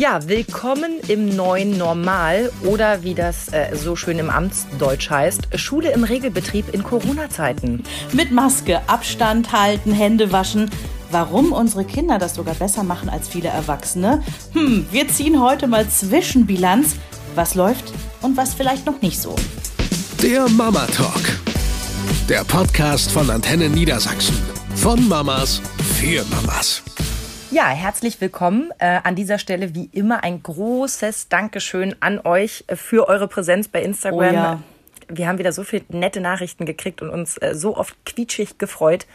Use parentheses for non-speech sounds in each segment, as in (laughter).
Ja, willkommen im neuen Normal oder wie das äh, so schön im Amtsdeutsch heißt, Schule im Regelbetrieb in Corona-Zeiten. Mit Maske, Abstand halten, Hände waschen. Warum unsere Kinder das sogar besser machen als viele Erwachsene? Hm, wir ziehen heute mal Zwischenbilanz. Was läuft und was vielleicht noch nicht so. Der Mama Talk. Der Podcast von Antenne Niedersachsen. Von Mamas für Mamas. Ja, herzlich willkommen. Äh, an dieser Stelle wie immer ein großes Dankeschön an euch für eure Präsenz bei Instagram. Oh ja. Wir haben wieder so viele nette Nachrichten gekriegt und uns äh, so oft quietschig gefreut.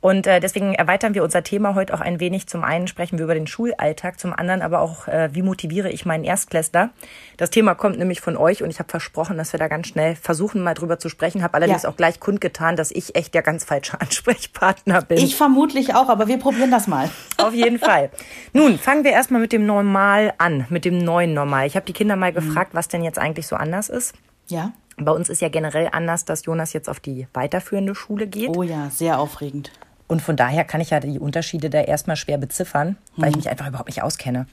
Und äh, deswegen erweitern wir unser Thema heute auch ein wenig. Zum einen sprechen wir über den Schulalltag, zum anderen aber auch, äh, wie motiviere ich meinen Erstklässler. Das Thema kommt nämlich von euch und ich habe versprochen, dass wir da ganz schnell versuchen, mal drüber zu sprechen. Habe allerdings Ja. auch gleich kundgetan, dass ich echt der ganz falsche (laughs) Ansprechpartner bin. Ich vermutlich auch, aber wir probieren das mal. (laughs) Auf jeden Fall. Nun, fangen wir erstmal mit dem Normal an, mit dem neuen Normal. Ich habe die Kinder mal gefragt, was denn jetzt eigentlich so anders ist. Ja? Bei uns ist ja generell anders, dass Jonas jetzt auf die weiterführende Schule geht. Oh ja, sehr aufregend. Und von daher kann ich ja die Unterschiede da erstmal schwer beziffern, weil ich mich einfach überhaupt nicht auskenne.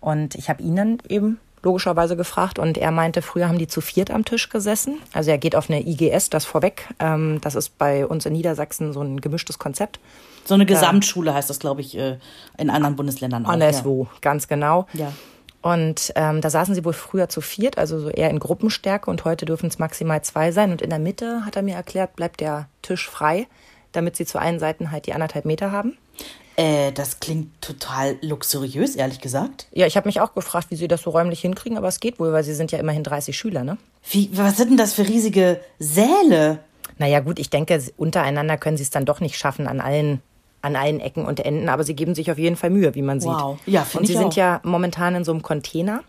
Und ich habe ihn dann eben logischerweise gefragt und er meinte, früher haben die zu viert am Tisch gesessen. Also er geht auf eine IGS, das vorweg. Ähm, das ist bei uns in Niedersachsen so ein gemischtes Konzept. So eine Gesamtschule heißt das, glaube ich, äh, in anderen Bundesländern auch. Anderswo, ganz genau. Ja. Und ähm, da saßen sie wohl früher zu viert, also so eher in Gruppenstärke und heute dürfen es maximal zwei sein. Und in der Mitte, hat er mir erklärt, bleibt der Tisch frei, damit sie zu allen Seiten halt die anderthalb Meter haben. Ja. Äh, das klingt total luxuriös, ehrlich gesagt. Ja, ich habe mich auch gefragt, wie sie das so räumlich hinkriegen, aber es geht wohl, weil sie sind ja immerhin 30 Schüler, ne? Wie, was sind denn das für riesige Säle? Naja gut, ich denke, untereinander können sie es dann doch nicht schaffen an allen, an allen Ecken und Enden, aber sie geben sich auf jeden Fall Mühe, wie man sieht. Wow. Ja, find Und sie sind auch. ja momentan in so einem Container,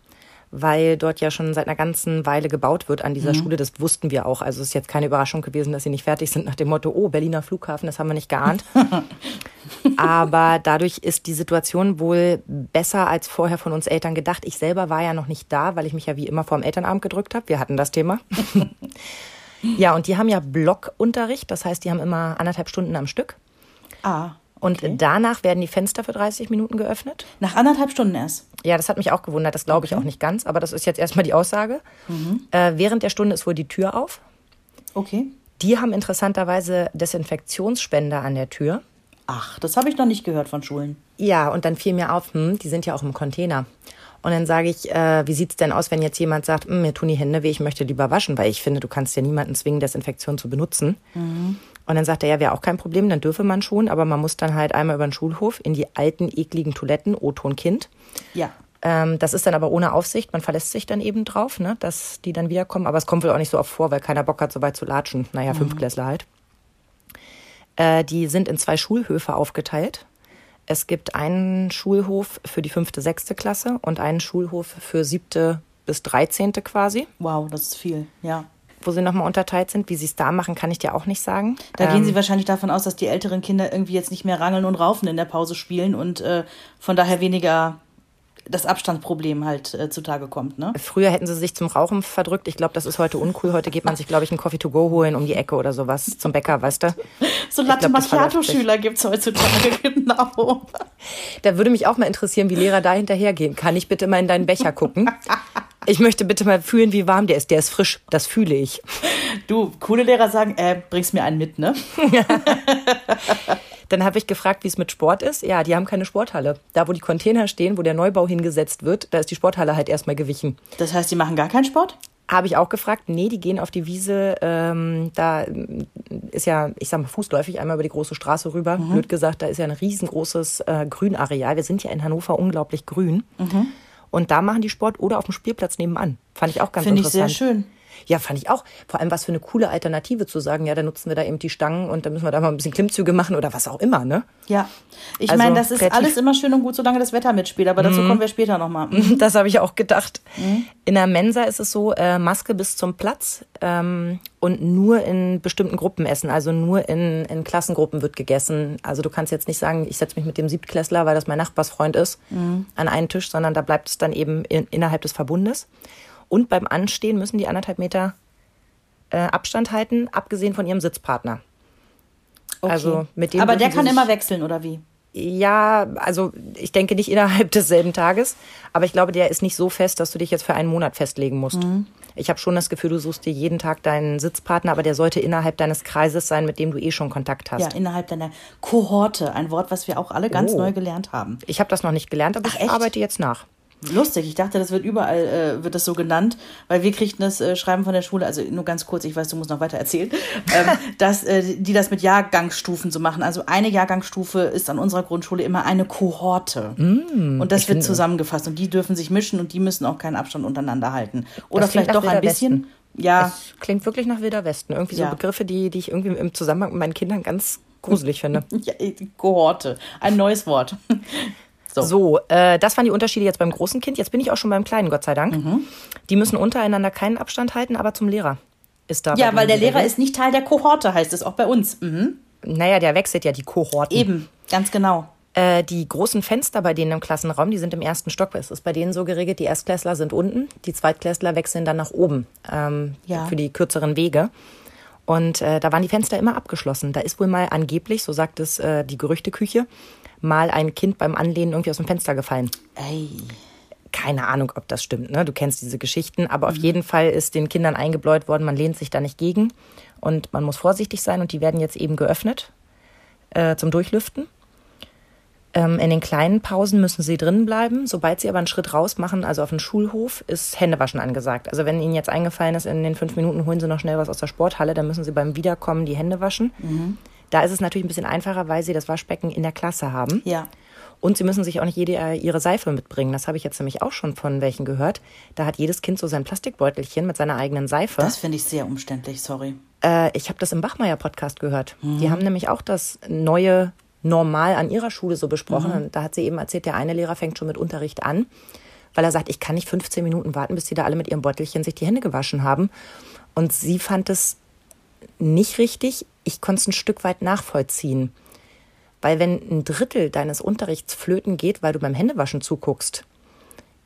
weil dort ja schon seit einer ganzen Weile gebaut wird an Mhm. dieser Schule. Das wussten wir auch. Also es ist jetzt keine Überraschung gewesen, dass sie nicht fertig sind nach dem Motto, oh, Berliner Flughafen, das haben wir nicht geahnt. (laughs) Aber dadurch ist die Situation wohl besser als vorher von uns Eltern gedacht. Ich selber war ja noch nicht da, weil ich mich ja wie immer vor dem Elternabend gedrückt habe. Wir hatten das Thema. (laughs) ja, und die haben ja Blockunterricht. Das heißt, die haben immer anderthalb Stunden am Stück. Ah. Und danach werden die Fenster für 30 Minuten geöffnet. Nach anderthalb Stunden erst. Ja, das hat mich auch gewundert. Das glaube ich auch nicht ganz. Aber das ist jetzt erstmal die Aussage. Äh, während der Stunde ist wohl die Tür auf. Okay. Die haben interessanterweise Desinfektionsspender an der Tür. Ach, das habe ich noch nicht gehört von Schulen. Ja, und dann fiel mir auf, hm, die sind ja auch im Container. Und dann sage ich, äh, wie sieht's denn aus, wenn jetzt jemand sagt, hm, mir tun die Hände weh, ich möchte lieber waschen, weil ich finde, du kannst ja niemanden zwingen, Desinfektion zu benutzen. Und dann sagt er, ja, wäre auch kein Problem, dann dürfe man schon, aber man muss dann halt einmal über den Schulhof in die alten, ekligen Toiletten, O-Ton Kind. Ja. Ähm, das ist dann aber ohne Aufsicht, man verlässt sich dann eben drauf, ne, dass die dann wiederkommen. Aber es kommt wohl auch nicht so oft vor, weil keiner Bock hat, so weit zu latschen. Naja, Fünftklässler halt. Äh, die sind in zwei Schulhöfe aufgeteilt. Es gibt einen Schulhof für die fünfte, sechste Klasse und einen Schulhof für siebte bis dreizehnte quasi, Wow, das ist viel. Ja. Wo sie nochmal unterteilt sind. Wie sie es da machen, kann ich dir auch nicht sagen. Da Ähm, gehen Sie wahrscheinlich davon aus, dass die älteren Kinder irgendwie jetzt nicht mehr rangeln und raufen in der Pause spielen und äh, von daher weniger das Abstandsproblem halt äh, zutage kommt, ne? Früher hätten sie sich zum Rauchen verdrückt. Ich glaube, das ist heute uncool. Heute geht man sich, glaube ich, einen Coffee to go holen um die Ecke oder sowas zum Bäcker, weißt du? So Latte. Macchiato-Schüler gibt's heutzutage, (laughs) genau. Da würde mich auch mal interessieren, wie Lehrer da hinterhergehen. Kann ich bitte mal in deinen Becher gucken? Ich möchte bitte mal fühlen, wie warm der ist. Der ist frisch. Das fühle ich. Du, coole Lehrer sagen, äh, bringst mir einen mit, ne? (laughs) Dann habe ich gefragt, wie es mit Sport ist. Ja, die haben keine Sporthalle. Da, wo die Container stehen, wo der Neubau hingesetzt wird, da ist die Sporthalle halt erstmal gewichen. Das heißt, die machen gar keinen Sport? Habe ich auch gefragt. Nee, die gehen auf die Wiese. Ähm, da ist ja, ich sag mal, fußläufig einmal über die große Straße rüber. Blöd gesagt, da ist ja ein riesengroßes äh, Grünareal. Wir sind ja in Hannover unglaublich grün. Und da machen die Sport oder auf dem Spielplatz nebenan. Fand ich auch ganz Finde ich interessant. sehr schön. Ja, fand ich auch. Vor allem was für eine coole Alternative zu sagen, ja, dann nutzen wir da eben die Stangen und dann müssen wir da mal ein bisschen Klimmzüge machen oder was auch immer, ne? Ja. Ich Also meine, das ist kreativ. alles immer schön und gut, solange das Wetter mitspielt, aber dazu kommen wir später nochmal. (laughs) Das habe ich auch gedacht. In der Mensa ist es so, äh, Maske bis zum Platz ähm, und nur in bestimmten Gruppen essen. Also nur in, in Klassengruppen wird gegessen. Also du kannst jetzt nicht sagen, ich setze mich mit dem Siebtklässler, weil das mein Nachbarsfreund ist, an einen Tisch, sondern da bleibt es dann eben in, innerhalb des Verbundes. Und beim Anstehen müssen die anderthalb Meter äh, Abstand halten, abgesehen von ihrem Sitzpartner. Okay. Also mit dem aber der kann immer wechseln, oder wie? Ja, also ich denke nicht innerhalb (laughs) desselben Tages, aber ich glaube, der ist nicht so fest, dass du dich jetzt für einen Monat festlegen musst. Mhm. Ich habe schon das Gefühl, du suchst dir jeden Tag deinen Sitzpartner, aber der sollte innerhalb deines Kreises sein, mit dem du eh schon Kontakt hast. Ja, innerhalb deiner Kohorte, ein Wort, was wir auch alle ganz oh. neu gelernt haben. Ich habe das noch nicht gelernt, aber Ach, ich echt? arbeite jetzt nach. Lustig, ich dachte, das wird überall, äh, wird das so genannt, weil wir kriegten das äh, Schreiben von der Schule, also nur ganz kurz, ich weiß, du musst noch weiter erzählen, (laughs) ähm, dass äh, die das mit Jahrgangsstufen so machen. Also eine Jahrgangsstufe ist an unserer Grundschule immer eine Kohorte. Mm, und das wird zusammengefasst und die dürfen sich mischen und die müssen auch keinen Abstand untereinander halten. Oder vielleicht doch ein bisschen. Ja. Es klingt wirklich nach Wilder Westen. Irgendwie so ja. Begriffe, die, die ich irgendwie im Zusammenhang mit meinen Kindern ganz gruselig finde. (laughs) Ja, Kohorte. Ein neues Wort. So, so äh, das waren die Unterschiede jetzt beim großen Kind. Jetzt bin ich auch schon beim kleinen, Gott sei Dank. Mhm. Die müssen untereinander keinen Abstand halten, aber zum Lehrer ist da. Ja, weil der Lehrer ist nicht Teil der Kohorte, heißt es auch bei uns. Mhm. Naja, der wechselt ja die Kohorten. Eben, ganz genau. Äh, die großen Fenster bei denen im Klassenraum, die sind im ersten Stock. Es ist bei denen so geregelt, die Erstklässler sind unten, die Zweitklässler wechseln dann nach oben ähm, ja. für die kürzeren Wege. Und äh, da waren die Fenster immer abgeschlossen. Da ist wohl mal angeblich, so sagt es äh, die Gerüchteküche, mal ein Kind beim Anlehnen irgendwie aus dem Fenster gefallen. Ey. Keine Ahnung, ob das stimmt, ne? Du kennst diese Geschichten, aber mhm. auf jeden Fall ist den Kindern eingebläut worden, man lehnt sich da nicht gegen und man muss vorsichtig sein und die werden jetzt eben geöffnet äh, zum Durchlüften. Ähm, in den kleinen Pausen müssen sie drin bleiben. Sobald sie aber einen Schritt raus machen, also auf den Schulhof, ist Händewaschen angesagt. Also wenn ihnen jetzt eingefallen ist, in den fünf Minuten holen sie noch schnell was aus der Sporthalle, dann müssen sie beim Wiederkommen die Hände waschen. Mhm. Da ist es natürlich ein bisschen einfacher, weil sie das Waschbecken in der Klasse haben. Ja. Und sie müssen sich auch nicht jede äh, ihre Seife mitbringen. Das habe ich jetzt nämlich auch schon von welchen gehört. Da hat jedes Kind so sein Plastikbeutelchen mit seiner eigenen Seife. Das finde ich sehr umständlich, sorry. Äh, ich habe das im Bachmeier-Podcast gehört. Mhm. Die haben nämlich auch das neue Normal an ihrer Schule so besprochen. Mhm. Da hat sie eben erzählt, der eine Lehrer fängt schon mit Unterricht an, weil er sagt, ich kann nicht 15 Minuten warten, bis die da alle mit ihrem Beutelchen sich die Hände gewaschen haben. Und sie fand es nicht richtig. Ich konnte es ein Stück weit nachvollziehen. Weil wenn ein Drittel deines Unterrichts flöten geht, weil du beim Händewaschen zuguckst,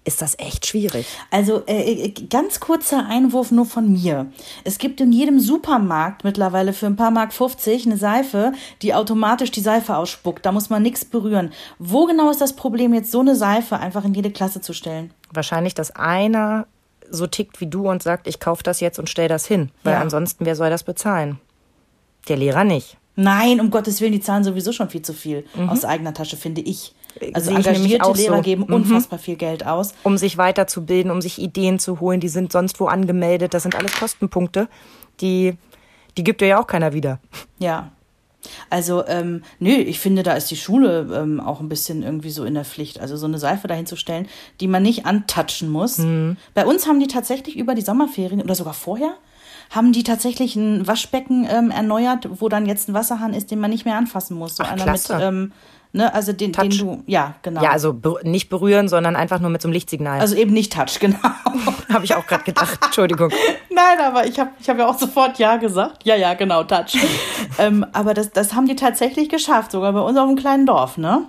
ist das echt schwierig. Also äh, äh ganz kurzer Einwurf nur von mir. Es gibt in jedem Supermarkt mittlerweile für ein paar Mark 50 eine Seife, die automatisch die Seife ausspuckt. Da muss man nichts berühren. Wo genau ist das Problem, jetzt so eine Seife einfach in jede Klasse zu stellen? Wahrscheinlich, dass einer so tickt wie du und sagt, ich kaufe das jetzt und stell das hin. Weil ja. ansonsten, wer soll das bezahlen? Der Lehrer nicht. Nein, um Gottes Willen, die zahlen sowieso schon viel zu viel mhm. aus eigener Tasche, finde ich. Also Sehe engagierte Lehrer so. geben mhm. unfassbar viel Geld aus. Um sich weiterzubilden, um sich Ideen zu holen, die sind sonst wo angemeldet. Das sind alles Kostenpunkte, die, die gibt dir ja auch keiner wieder. Ja. Also, ähm, nö, ich finde, da ist die Schule ähm, auch ein bisschen irgendwie so in der Pflicht. Also so eine Seife dahinzustellen, die man nicht antatschen muss. Mhm. Bei uns haben die tatsächlich über die Sommerferien oder sogar vorher haben die tatsächlich ein Waschbecken ähm, erneuert, wo dann jetzt ein Wasserhahn ist, den man nicht mehr anfassen muss. So Ach, einer klasse. mit ähm, Ne, also den, den du, ja, genau. Ja, also nicht berühren, sondern einfach nur mit so einem Lichtsignal. Also eben nicht Touch, genau. (laughs) habe ich auch gerade gedacht. Entschuldigung. (laughs) Nein, aber ich habe ich hab ja auch sofort Ja gesagt. Ja, ja, genau, Touch. (laughs) ähm, aber das, das haben die tatsächlich geschafft, sogar bei uns auf einem kleinen Dorf, ne?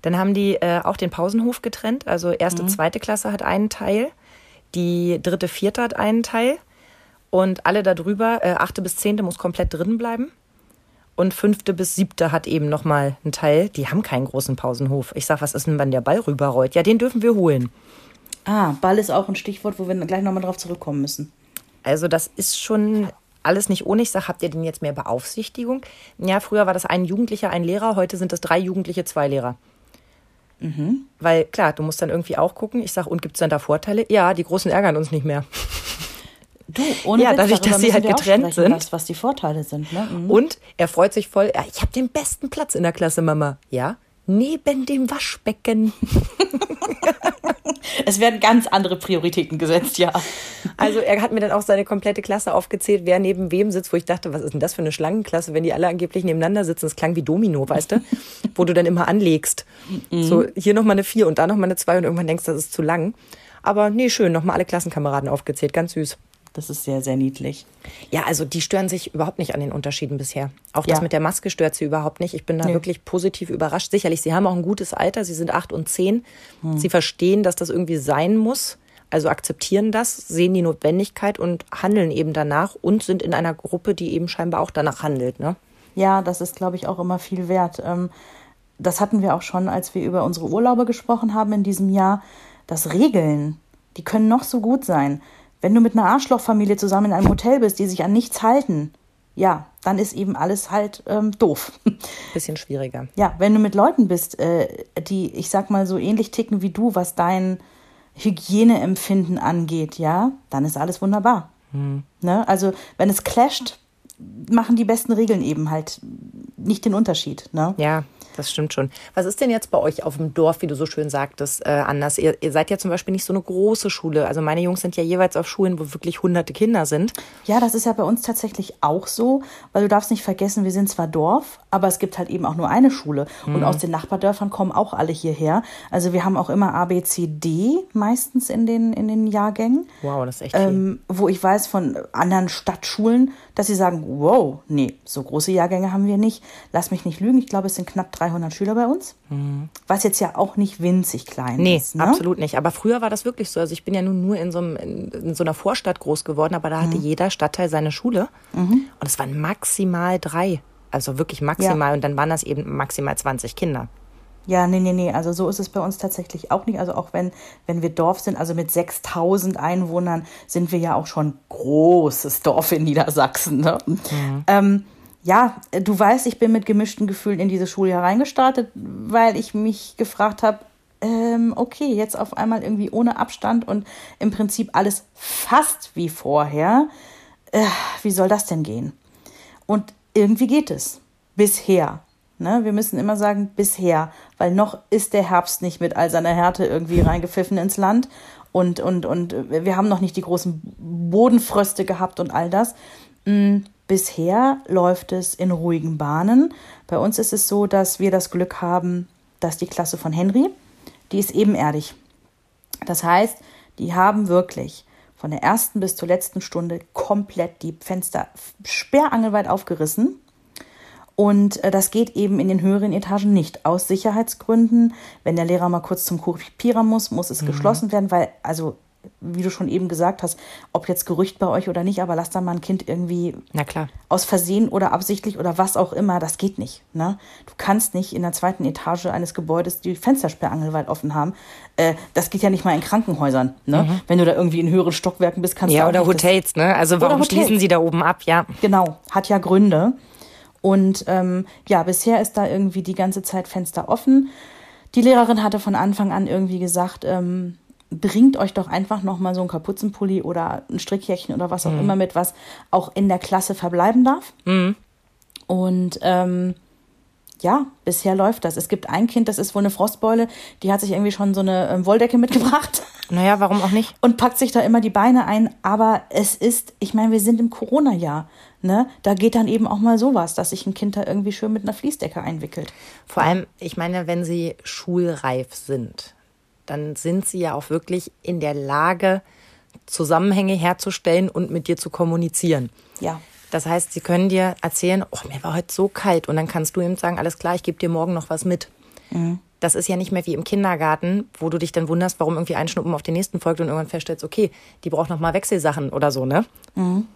Dann haben die äh, auch den Pausenhof getrennt. Also erste, mhm. zweite Klasse hat einen Teil, die dritte, vierte hat einen Teil. Und alle darüber, äh, achte bis zehnte muss komplett drin bleiben und fünfte bis siebte hat eben nochmal einen Teil. Die haben keinen großen Pausenhof. Ich sag, was ist denn, wenn der Ball rüberrollt? Ja, den dürfen wir holen. Ah, Ball ist auch ein Stichwort, wo wir gleich nochmal drauf zurückkommen müssen. Also das ist schon alles nicht ohne. Ich sag, habt ihr denn jetzt mehr Beaufsichtigung? Ja, früher war das ein Jugendlicher, ein Lehrer. Heute sind es drei Jugendliche, zwei Lehrer. Mhm. Weil klar, du musst dann irgendwie auch gucken. Ich sag, und gibt es dann da Vorteile? Ja, die Großen ärgern uns nicht mehr. Du, ohne ja, Witz, dadurch, dass sie halt getrennt sind. Was, was die Vorteile sind. Ne? Mhm. Und er freut sich voll. Ja, ich habe den besten Platz in der Klasse, Mama. Ja, neben dem Waschbecken. (laughs) es werden ganz andere Prioritäten gesetzt, ja. Also er hat mir dann auch seine komplette Klasse aufgezählt, wer neben wem sitzt, wo ich dachte, was ist denn das für eine Schlangenklasse, wenn die alle angeblich nebeneinander sitzen? Das klang wie Domino, weißt du? (laughs) wo du dann immer anlegst. Mhm. So, hier nochmal eine vier und da nochmal eine zwei und irgendwann denkst, das ist zu lang. Aber nee, schön, nochmal alle Klassenkameraden aufgezählt, ganz süß. Das ist sehr, sehr niedlich. Ja, also die stören sich überhaupt nicht an den Unterschieden bisher. Auch das ja. mit der Maske stört sie überhaupt nicht. Ich bin da nee. wirklich positiv überrascht. Sicherlich, sie haben auch ein gutes Alter. Sie sind acht und zehn. Hm. Sie verstehen, dass das irgendwie sein muss. Also akzeptieren das, sehen die Notwendigkeit und handeln eben danach und sind in einer Gruppe, die eben scheinbar auch danach handelt. Ne? Ja, das ist, glaube ich, auch immer viel wert. Ähm, das hatten wir auch schon, als wir über unsere Urlaube gesprochen haben in diesem Jahr, dass Regeln, die können noch so gut sein. Wenn du mit einer Arschlochfamilie zusammen in einem Hotel bist, die sich an nichts halten, ja, dann ist eben alles halt ähm, doof. (laughs) Bisschen schwieriger. Ja, wenn du mit Leuten bist, äh, die, ich sag mal, so ähnlich ticken wie du, was dein Hygieneempfinden angeht, ja, dann ist alles wunderbar. Hm. Ne? Also, wenn es clasht, machen die besten Regeln eben halt nicht den Unterschied. Ne? Ja, das stimmt schon. Was ist denn jetzt bei euch auf dem Dorf, wie du so schön sagtest, äh, anders? Ihr, ihr, seid ja zum Beispiel nicht so eine große Schule. Also meine Jungs sind ja jeweils auf Schulen, wo wirklich hunderte Kinder sind. Ja, das ist ja bei uns tatsächlich auch so, weil du darfst nicht vergessen, wir sind zwar Dorf, aber es gibt halt eben auch nur eine Schule. Mhm. Und aus den Nachbardörfern kommen auch alle hierher. Also wir haben auch immer A, B, C, D meistens in den, in den Jahrgängen. Wow, das ist echt viel. Ähm, wo ich weiß von anderen Stadtschulen, dass sie sagen, wow, nee, so große Jahrgänge haben wir nicht. Lass mich nicht lügen, ich glaube, es sind knapp 300 Schüler bei uns. Mhm. Was jetzt ja auch nicht winzig klein nee, ist. Nee, absolut nicht. Aber früher war das wirklich so. Also ich bin ja nun nur in so, einem, in so einer Vorstadt groß geworden, aber da hatte mhm. jeder Stadtteil seine Schule. Mhm. Und es waren maximal drei. Also wirklich maximal. Ja. Und dann waren das eben maximal 20 Kinder. Ja, nee, nee, nee. Also so ist es bei uns tatsächlich auch nicht. Also auch wenn, wenn wir Dorf sind, also mit 6000 Einwohnern sind wir ja auch schon großes Dorf in Niedersachsen. Ne? Mhm. Ähm, ja, du weißt, ich bin mit gemischten Gefühlen in diese Schule hereingestartet, weil ich mich gefragt habe, ähm, okay, jetzt auf einmal irgendwie ohne Abstand und im Prinzip alles fast wie vorher. Äh, wie soll das denn gehen? Und irgendwie geht es. Bisher. Ne? Wir müssen immer sagen, bisher, weil noch ist der Herbst nicht mit all seiner Härte irgendwie (laughs) reingepfiffen ins Land. Und, und, und wir haben noch nicht die großen Bodenfröste gehabt und all das. Mhm Bisher läuft es in ruhigen Bahnen. Bei uns ist es so, dass wir das Glück haben, dass die Klasse von Henry, die ist ebenerdig. Das heißt, die haben wirklich von der ersten bis zur letzten Stunde komplett die Fenster sperrangelweit aufgerissen. Und äh, das geht eben in den höheren Etagen nicht. Aus Sicherheitsgründen, wenn der Lehrer mal kurz zum Kopierer muss, muss es mhm. geschlossen werden, weil also wie du schon eben gesagt hast, ob jetzt Gerücht bei euch oder nicht, aber lass da mal ein Kind irgendwie Na klar. aus Versehen oder absichtlich oder was auch immer, das geht nicht. Ne? Du kannst nicht in der zweiten Etage eines Gebäudes die Fenstersperrangelweit offen haben. Äh, das geht ja nicht mal in Krankenhäusern. Ne? Mhm. Wenn du da irgendwie in höheren Stockwerken bist, kannst ja, du auch Ja, oder Hotels, ne? Also warum schließen sie da oben ab, ja. Genau, hat ja Gründe. Und ähm, ja, bisher ist da irgendwie die ganze Zeit Fenster offen. Die Lehrerin hatte von Anfang an irgendwie gesagt, ähm, bringt euch doch einfach noch mal so ein Kapuzenpulli oder ein Strickjäckchen oder was auch mhm. immer mit, was auch in der Klasse verbleiben darf. Mhm. Und ähm, ja, bisher läuft das. Es gibt ein Kind, das ist wohl eine Frostbeule, die hat sich irgendwie schon so eine ähm, Wolldecke mitgebracht. (laughs) Naja, warum auch nicht? Und packt sich da immer die Beine ein. Aber es ist, ich meine, wir sind im Corona-Jahr. Ne? Da geht dann eben auch mal sowas, dass sich ein Kind da irgendwie schön mit einer Fließdecke einwickelt. Vor allem, ich meine, wenn sie schulreif sind, dann sind sie ja auch wirklich in der Lage, Zusammenhänge herzustellen und mit dir zu kommunizieren. Ja. Das heißt, sie können dir erzählen, oh, mir war heute so kalt und dann kannst du ihm sagen, alles klar, ich gebe dir morgen noch was mit. Mhm. Das ist ja nicht mehr wie im Kindergarten, wo du dich dann wunderst, warum irgendwie ein Schnuppen auf den nächsten folgt und irgendwann feststellst, okay, die braucht noch mal Wechselsachen oder so, ne? Mhm.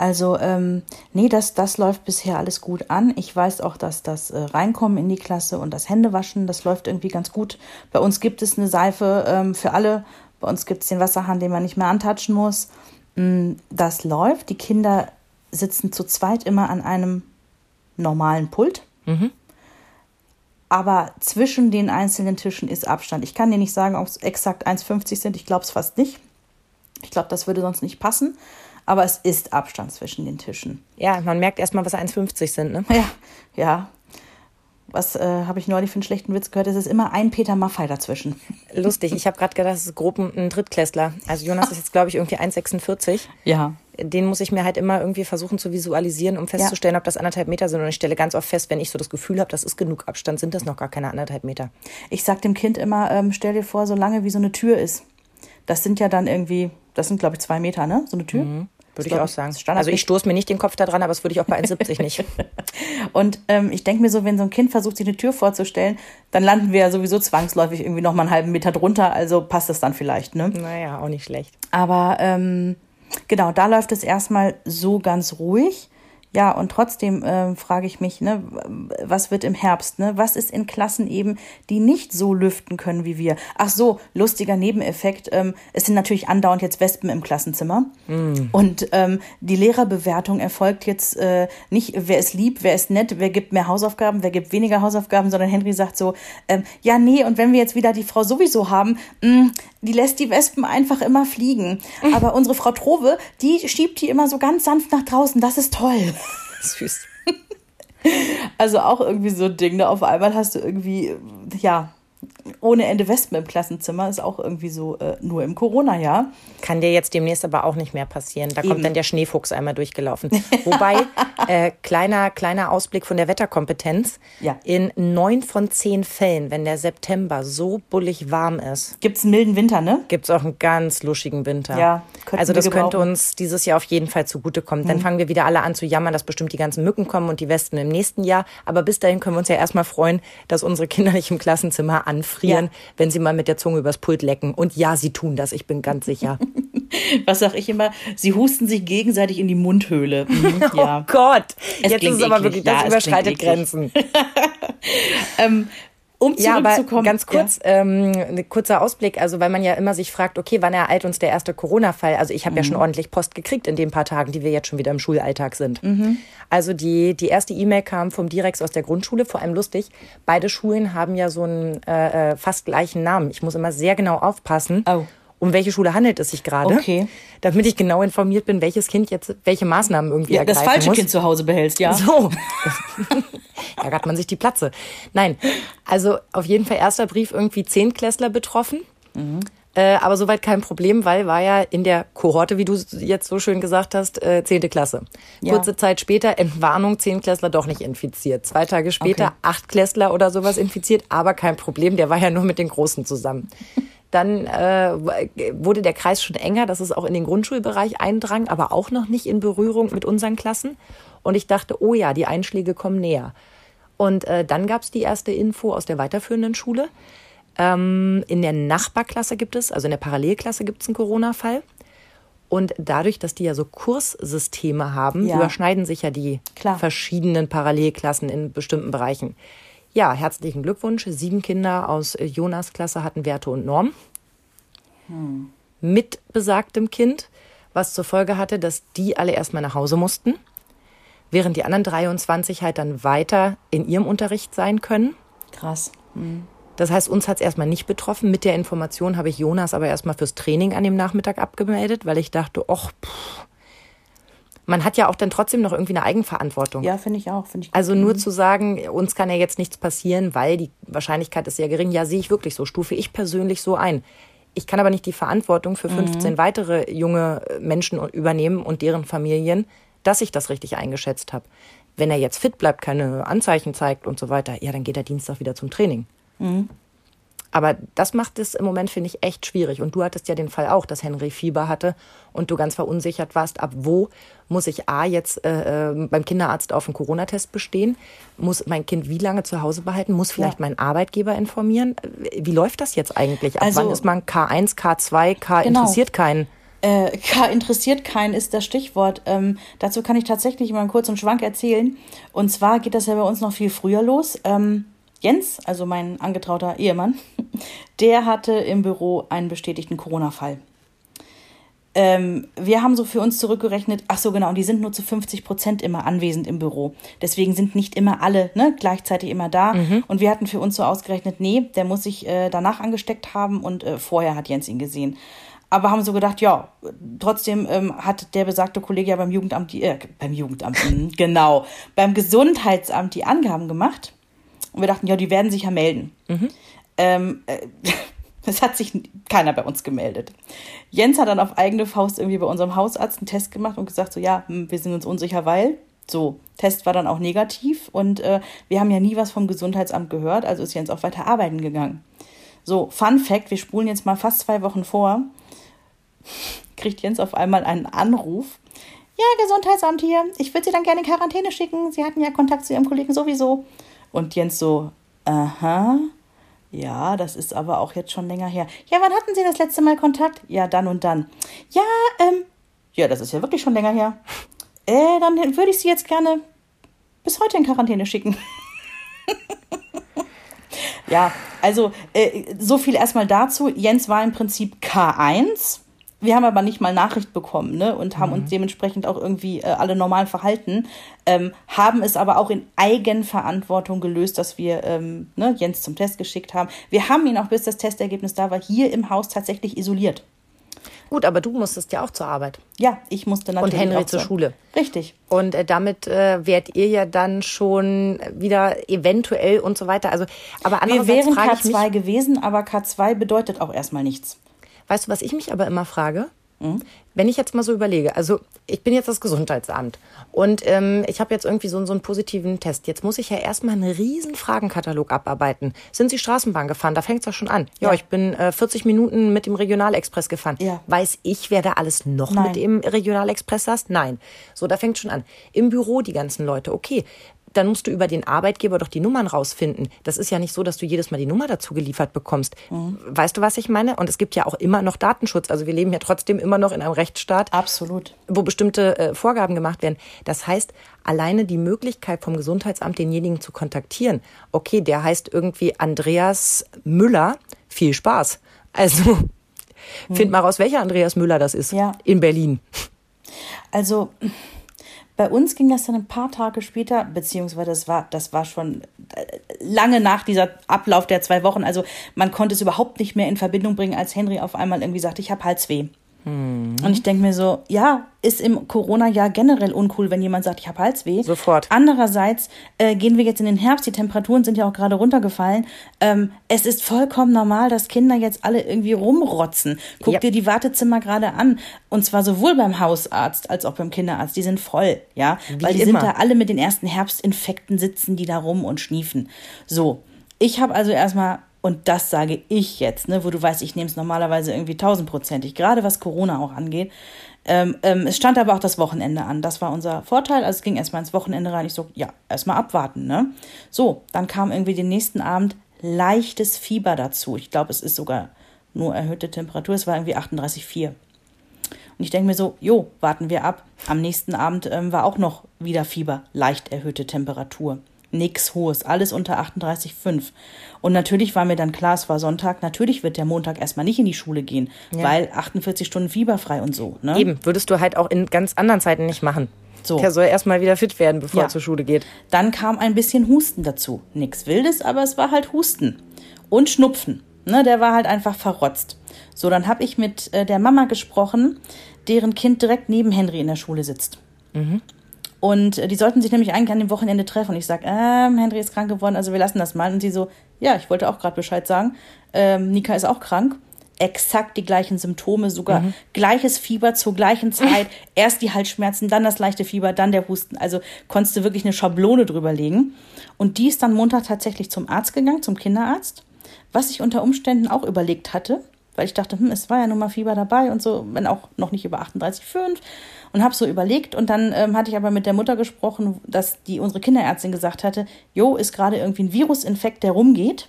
Also, ähm, nee, das, das läuft bisher alles gut an. Ich weiß auch, dass das äh, Reinkommen in die Klasse und das Händewaschen, das läuft irgendwie ganz gut. Bei uns gibt es eine Seife ähm, für alle. Bei uns gibt es den Wasserhahn, den man nicht mehr antatschen muss. Mm, das läuft. Die Kinder sitzen zu zweit immer an einem normalen Pult. Mhm. Aber zwischen den einzelnen Tischen ist Abstand. Ich kann dir nicht sagen, ob es exakt 1,50 sind. Ich glaube es fast nicht. Ich glaube, das würde sonst nicht passen aber es ist Abstand zwischen den Tischen. Ja, man merkt erstmal, was 1,50 sind, ne? Ja, ja. Was äh, habe ich neulich für einen schlechten Witz gehört? Es ist immer ein Peter Maffei dazwischen. (laughs) Lustig. Ich habe gerade gedacht, es ist grob ein Drittklässler. Also Jonas ist jetzt, glaube ich, irgendwie 1,46. Ja. Den muss ich mir halt immer irgendwie versuchen zu visualisieren, um festzustellen, ja. ob das anderthalb Meter sind. Und ich stelle ganz oft fest, wenn ich so das Gefühl habe, das ist genug Abstand, sind das noch gar keine anderthalb Meter. Ich sag dem Kind immer, ähm, stell dir vor, so lange wie so eine Tür ist. Das sind ja dann irgendwie, das sind, glaube ich, zwei Meter, ne? So eine Tür. Mhm. Würde ich auch sagen. Also ich stoße mir nicht den Kopf da dran, aber das würde ich auch bei (laughs) 1,70 nicht. Und ähm, ich denke mir so, wenn so ein Kind versucht, sich eine Tür vorzustellen, dann landen wir ja sowieso zwangsläufig irgendwie noch mal einen halben Meter drunter. Also passt das dann vielleicht, ne? Naja, auch nicht schlecht. Aber ähm, genau, da läuft es erstmal so ganz ruhig. Ja, und trotzdem äh, frage ich mich, ne, was wird im Herbst? Ne? Was ist in Klassen eben, die nicht so lüften können wie wir? Ach so, lustiger Nebeneffekt. Ähm, es sind natürlich andauernd jetzt Wespen im Klassenzimmer. Mm. Und ähm, die Lehrerbewertung erfolgt jetzt äh, nicht, wer ist lieb, wer ist nett, wer gibt mehr Hausaufgaben, wer gibt weniger Hausaufgaben, sondern Henry sagt so, ähm, ja, nee, und wenn wir jetzt wieder die Frau sowieso haben, mh, mm, die lässt die Wespen einfach immer fliegen. Aber (laughs) unsere Frau Trove, die schiebt die immer so ganz sanft nach draußen. Das ist toll. (laughs) Süß. Also auch irgendwie so ein Ding, ne? Auf einmal hast du irgendwie, ja, ohne Ende Wespen im Klassenzimmer ist auch irgendwie so äh, nur im Corona-Jahr. Kann dir jetzt demnächst aber auch nicht mehr passieren. Da Eben. kommt dann der Schneefuchs einmal durchgelaufen. (laughs) Wobei, äh, kleiner, kleiner Ausblick von der Wetterkompetenz. Ja. In neun von zehn Fällen, wenn der September so bullig warm ist. Gibt es einen milden Winter, ne? Gibt es auch einen ganz luschigen Winter. Ja. Also das könnte uns dieses Jahr auf jeden Fall zugutekommen. Mhm. Dann fangen wir wieder alle an zu jammern, dass bestimmt die ganzen Mücken kommen und die Wespen im nächsten Jahr. Aber bis dahin können wir uns ja erstmal freuen, dass unsere Kinder nicht im Klassenzimmer anfrieren, ja. wenn sie mal mit der Zunge übers Pult lecken. Und ja, sie tun das, ich bin ganz sicher. (laughs) Was sag ich immer? Sie husten sich gegenseitig in die Mundhöhle. Mhm, (laughs) ja. Oh Gott, es jetzt ist es aber wirklich, das ja, überschreitet Grenzen. (laughs) ähm, um zurückzukommen. Ja, ganz kurz, ja. ähm, ein kurzer Ausblick, also weil man ja immer sich fragt, okay, wann ereilt uns der erste Corona-Fall? Also ich habe mhm. ja schon ordentlich Post gekriegt in den paar Tagen, die wir jetzt schon wieder im Schulalltag sind. Mhm. Also die, die erste E-Mail kam vom Direx aus der Grundschule, vor allem lustig. Beide Schulen haben ja so einen äh, äh fast gleichen Namen. Ich muss immer sehr genau aufpassen. Oh um welche Schule handelt es sich gerade, okay. damit ich genau informiert bin, welches Kind jetzt welche Maßnahmen irgendwie ja, ergreifen Das falsche muss. Kind zu Hause behältst, ja. So. (laughs) Ärgert man sich die Platze. Nein, also auf jeden Fall erster Brief irgendwie zehn Klässler betroffen. Mhm. Äh, aber soweit kein Problem, weil war ja in der Kohorte, wie du jetzt so schön gesagt hast, äh, zehnte Klasse. Ja. Kurze Zeit später Entwarnung, zehn Klässler doch nicht infiziert. Zwei Tage später okay. acht Klässler oder sowas infiziert, aber kein Problem, der war ja nur mit den Großen zusammen. Dann äh, wurde der Kreis schon enger, dass es auch in den Grundschulbereich eindrang, aber auch noch nicht in Berührung mit unseren Klassen. Und ich dachte, oh ja, die Einschläge kommen näher. Und äh, dann gab es die erste Info aus der weiterführenden Schule. Ähm, in der Nachbarklasse gibt es, also in der Parallelklasse gibt es einen Corona-Fall. Und dadurch, dass die ja so Kurssysteme haben, ja. überschneiden sich ja die Klar. verschiedenen Parallelklassen in bestimmten Bereichen. Ja, herzlichen Glückwunsch. Sieben Kinder aus Jonas Klasse hatten Werte und Norm. Hm. Mit besagtem Kind, was zur Folge hatte, dass die alle erstmal nach Hause mussten, während die anderen 23 halt dann weiter in ihrem Unterricht sein können. Krass. Hm. Das heißt, uns hat es erstmal nicht betroffen. Mit der Information habe ich Jonas aber erstmal fürs Training an dem Nachmittag abgemeldet, weil ich dachte, ach, pff, man hat ja auch dann trotzdem noch irgendwie eine Eigenverantwortung. Ja, finde ich auch. Find ich also nur mhm. zu sagen, uns kann ja jetzt nichts passieren, weil die Wahrscheinlichkeit ist sehr gering. Ja, sehe ich wirklich so, stufe ich persönlich so ein. Ich kann aber nicht die Verantwortung für 15 mhm. weitere junge Menschen übernehmen und deren Familien, dass ich das richtig eingeschätzt habe. Wenn er jetzt fit bleibt, keine Anzeichen zeigt und so weiter, ja, dann geht er Dienstag wieder zum Training. Mhm. Aber das macht es im Moment, finde ich, echt schwierig. Und du hattest ja den Fall auch, dass Henry Fieber hatte und du ganz verunsichert warst, ab wo muss ich A jetzt äh, äh, beim Kinderarzt auf einen Corona-Test bestehen? Muss mein Kind wie lange zu Hause behalten? Muss vielleicht ja. mein Arbeitgeber informieren? Wie läuft das jetzt eigentlich? Ab also, wann ist man K1, K2, K genau. interessiert keinen? Äh, K interessiert keinen ist das Stichwort. Ähm, dazu kann ich tatsächlich mal einen kurzen Schwank erzählen. Und zwar geht das ja bei uns noch viel früher los. Ähm, Jens, also mein angetrauter Ehemann, (laughs) der hatte im Büro einen bestätigten Corona-Fall. Ähm, wir haben so für uns zurückgerechnet, ach so genau, und die sind nur zu 50 Prozent immer anwesend im Büro. Deswegen sind nicht immer alle ne, gleichzeitig immer da. Mhm. Und wir hatten für uns so ausgerechnet, nee, der muss sich äh, danach angesteckt haben und äh, vorher hat Jens ihn gesehen. Aber haben so gedacht, ja, trotzdem ähm, hat der besagte Kollege ja beim Jugendamt, die, äh, beim Jugendamt, (laughs) genau, beim Gesundheitsamt die Angaben gemacht. Und wir dachten, ja, die werden sich ja melden. Mhm. Ähm, äh, (laughs) es hat sich keiner bei uns gemeldet. Jens hat dann auf eigene Faust irgendwie bei unserem Hausarzt einen Test gemacht und gesagt, so ja, hm, wir sind uns unsicher, weil. So, Test war dann auch negativ und äh, wir haben ja nie was vom Gesundheitsamt gehört, also ist Jens auch weiter arbeiten gegangen. So, Fun Fact, wir spulen jetzt mal fast zwei Wochen vor, kriegt Jens auf einmal einen Anruf. Ja, Gesundheitsamt hier, ich würde Sie dann gerne in Quarantäne schicken. Sie hatten ja Kontakt zu Ihrem Kollegen sowieso. Und Jens so, aha, ja, das ist aber auch jetzt schon länger her. Ja, wann hatten Sie das letzte Mal Kontakt? Ja, dann und dann. Ja, ähm, ja, das ist ja wirklich schon länger her. (laughs) äh, dann würde ich sie jetzt gerne bis heute in Quarantäne schicken. (laughs) ja, also äh, so viel erstmal dazu. Jens war im Prinzip K1. Wir haben aber nicht mal Nachricht bekommen ne? und haben uns dementsprechend auch irgendwie äh, alle normal verhalten, ähm, haben es aber auch in Eigenverantwortung gelöst, dass wir ähm, ne, Jens zum Test geschickt haben. Wir haben ihn auch bis das Testergebnis da war hier im Haus tatsächlich isoliert. Gut, aber du musstest ja auch zur Arbeit. Ja, ich musste natürlich. Und Henry zur Schule. Richtig. Und äh, damit äh, wärt ihr ja dann schon wieder eventuell und so weiter. Also, aber Wir wären frage ich mich, K2 gewesen, aber K2 bedeutet auch erstmal nichts. Weißt du, was ich mich aber immer frage? Mhm. Wenn ich jetzt mal so überlege, also ich bin jetzt das Gesundheitsamt und ähm, ich habe jetzt irgendwie so, so einen positiven Test. Jetzt muss ich ja erstmal einen riesen Fragenkatalog abarbeiten. Sind Sie Straßenbahn gefahren? Da fängt es ja schon an. Ja, Ja. ich bin äh, 40 Minuten mit dem Regionalexpress gefahren. Ja. Weiß ich, wer da alles noch Nein. mit dem Regionalexpress saß? Nein. So, da fängt schon an. Im Büro die ganzen Leute. Okay, dann musst du über den Arbeitgeber doch die Nummern rausfinden. Das ist ja nicht so, dass du jedes Mal die Nummer dazu geliefert bekommst. Weißt du, was ich meine? Und es gibt ja auch immer noch Datenschutz. Also wir leben ja trotzdem immer noch in einem Rechtsstaat, Absolut. wo bestimmte äh, Vorgaben gemacht werden. Das heißt, alleine die Möglichkeit vom Gesundheitsamt denjenigen zu kontaktieren. Okay, der heißt irgendwie Andreas Müller. Viel Spaß. Also (laughs) find mal raus, welcher Andreas Müller das ist Ja. in Berlin. Also bei uns ging das dann ein paar Tage später, beziehungsweise das war, das war schon äh, lange nach dieser Ablauf der zwei Wochen. Also man konnte es überhaupt nicht mehr in Verbindung bringen, als Henry auf einmal irgendwie sagte, ich habe Halsweh. Und ich denke mir so, ja, ist im Corona-Jahr generell uncool, wenn jemand sagt, ich habe Halsweh. Sofort. Andererseits äh, gehen wir jetzt in den Herbst, die Temperaturen sind ja auch gerade runtergefallen. Ähm, es ist vollkommen normal, dass Kinder jetzt alle irgendwie rumrotzen. Guck Ja. dir die Wartezimmer gerade an. Und zwar sowohl beim Hausarzt als auch beim Kinderarzt. Die sind voll, ja. Weil die immer. sind da alle mit den ersten Herbstinfekten sitzen, die da rum und schniefen. So, ich habe also erstmal, und das sage ich jetzt, ne, wo du weißt, ich nehme es normalerweise irgendwie tausendprozentig, gerade was Corona auch angeht. Ähm, ähm, es stand aber auch das Wochenende an. Das war unser Vorteil. Also es ging erstmal ins Wochenende rein. Ich so, ja, erstmal abwarten, ne? So, dann kam irgendwie den nächsten Abend leichtes Fieber dazu. Ich glaube, es ist sogar nur erhöhte Temperatur. Es war irgendwie 38,4. Und ich denke mir so, jo, warten wir ab. Am nächsten Abend ähm, war auch noch wieder Fieber, leicht erhöhte Temperatur. Nix Hohes, alles unter 38,5. Und natürlich war mir dann klar, es war Sonntag, natürlich wird der Montag erstmal nicht in die Schule gehen, weil 48 Stunden fieberfrei und so. Ne? Eben, würdest du halt auch in ganz anderen Zeiten nicht machen. So. Der soll erstmal wieder fit werden, bevor Ja. er zur Schule geht. Dann kam ein bisschen Husten dazu. Nix Wildes, aber es war halt Husten. Und Schnupfen. Ne, der war halt einfach verrotzt. So, dann habe ich mit äh, der Mama gesprochen, deren Kind direkt neben Henry in der Schule sitzt. Und die sollten sich nämlich eigentlich an dem Wochenende treffen. Und ich sage, ähm, Henry ist krank geworden, also wir lassen das mal. Und sie so, ja, ich wollte auch gerade Bescheid sagen. Ähm, Nika ist auch krank. Exakt die gleichen Symptome, sogar gleiches Fieber zur gleichen Zeit. (laughs) Erst die Halsschmerzen, dann das leichte Fieber, dann der Husten. Also konntest du wirklich eine Schablone drüber legen. Und die ist dann Montag tatsächlich zum Arzt gegangen, zum Kinderarzt. Was ich unter Umständen auch überlegt hatte, weil ich dachte, hm, es war ja nun mal Fieber dabei und so, wenn auch noch nicht über 38,5 und habe so überlegt und dann ähm, hatte ich aber mit der Mutter gesprochen, dass die unsere Kinderärztin gesagt hatte, jo, ist gerade irgendwie ein Virusinfekt, der rumgeht.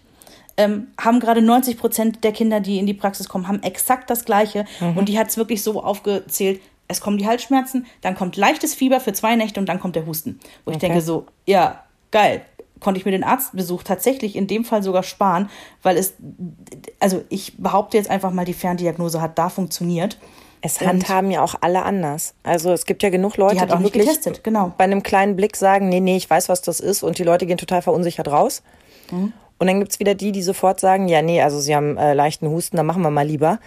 Ähm, haben gerade 90 Prozent der Kinder, die in die Praxis kommen, haben exakt das Gleiche. Und die hat es wirklich so aufgezählt, es kommen die Halsschmerzen, dann kommt leichtes Fieber für zwei Nächte und dann kommt der Husten. Wo ich Okay. denke so, ja, geil. Konnte ich mir den Arztbesuch tatsächlich in dem Fall sogar sparen, weil es, also ich behaupte jetzt einfach mal, die Ferndiagnose hat da funktioniert. Es Und- handhaben ja auch alle anders. Also es gibt ja genug Leute, Die hat auch nicht wirklich getestet, genau. bei einem kleinen Blick sagen, nee, nee, ich weiß, was das ist und die Leute gehen total verunsichert raus. Mhm. Und dann gibt's wieder die, die sofort sagen, ja, nee, also sie haben äh, leichten Husten, dann machen wir mal lieber.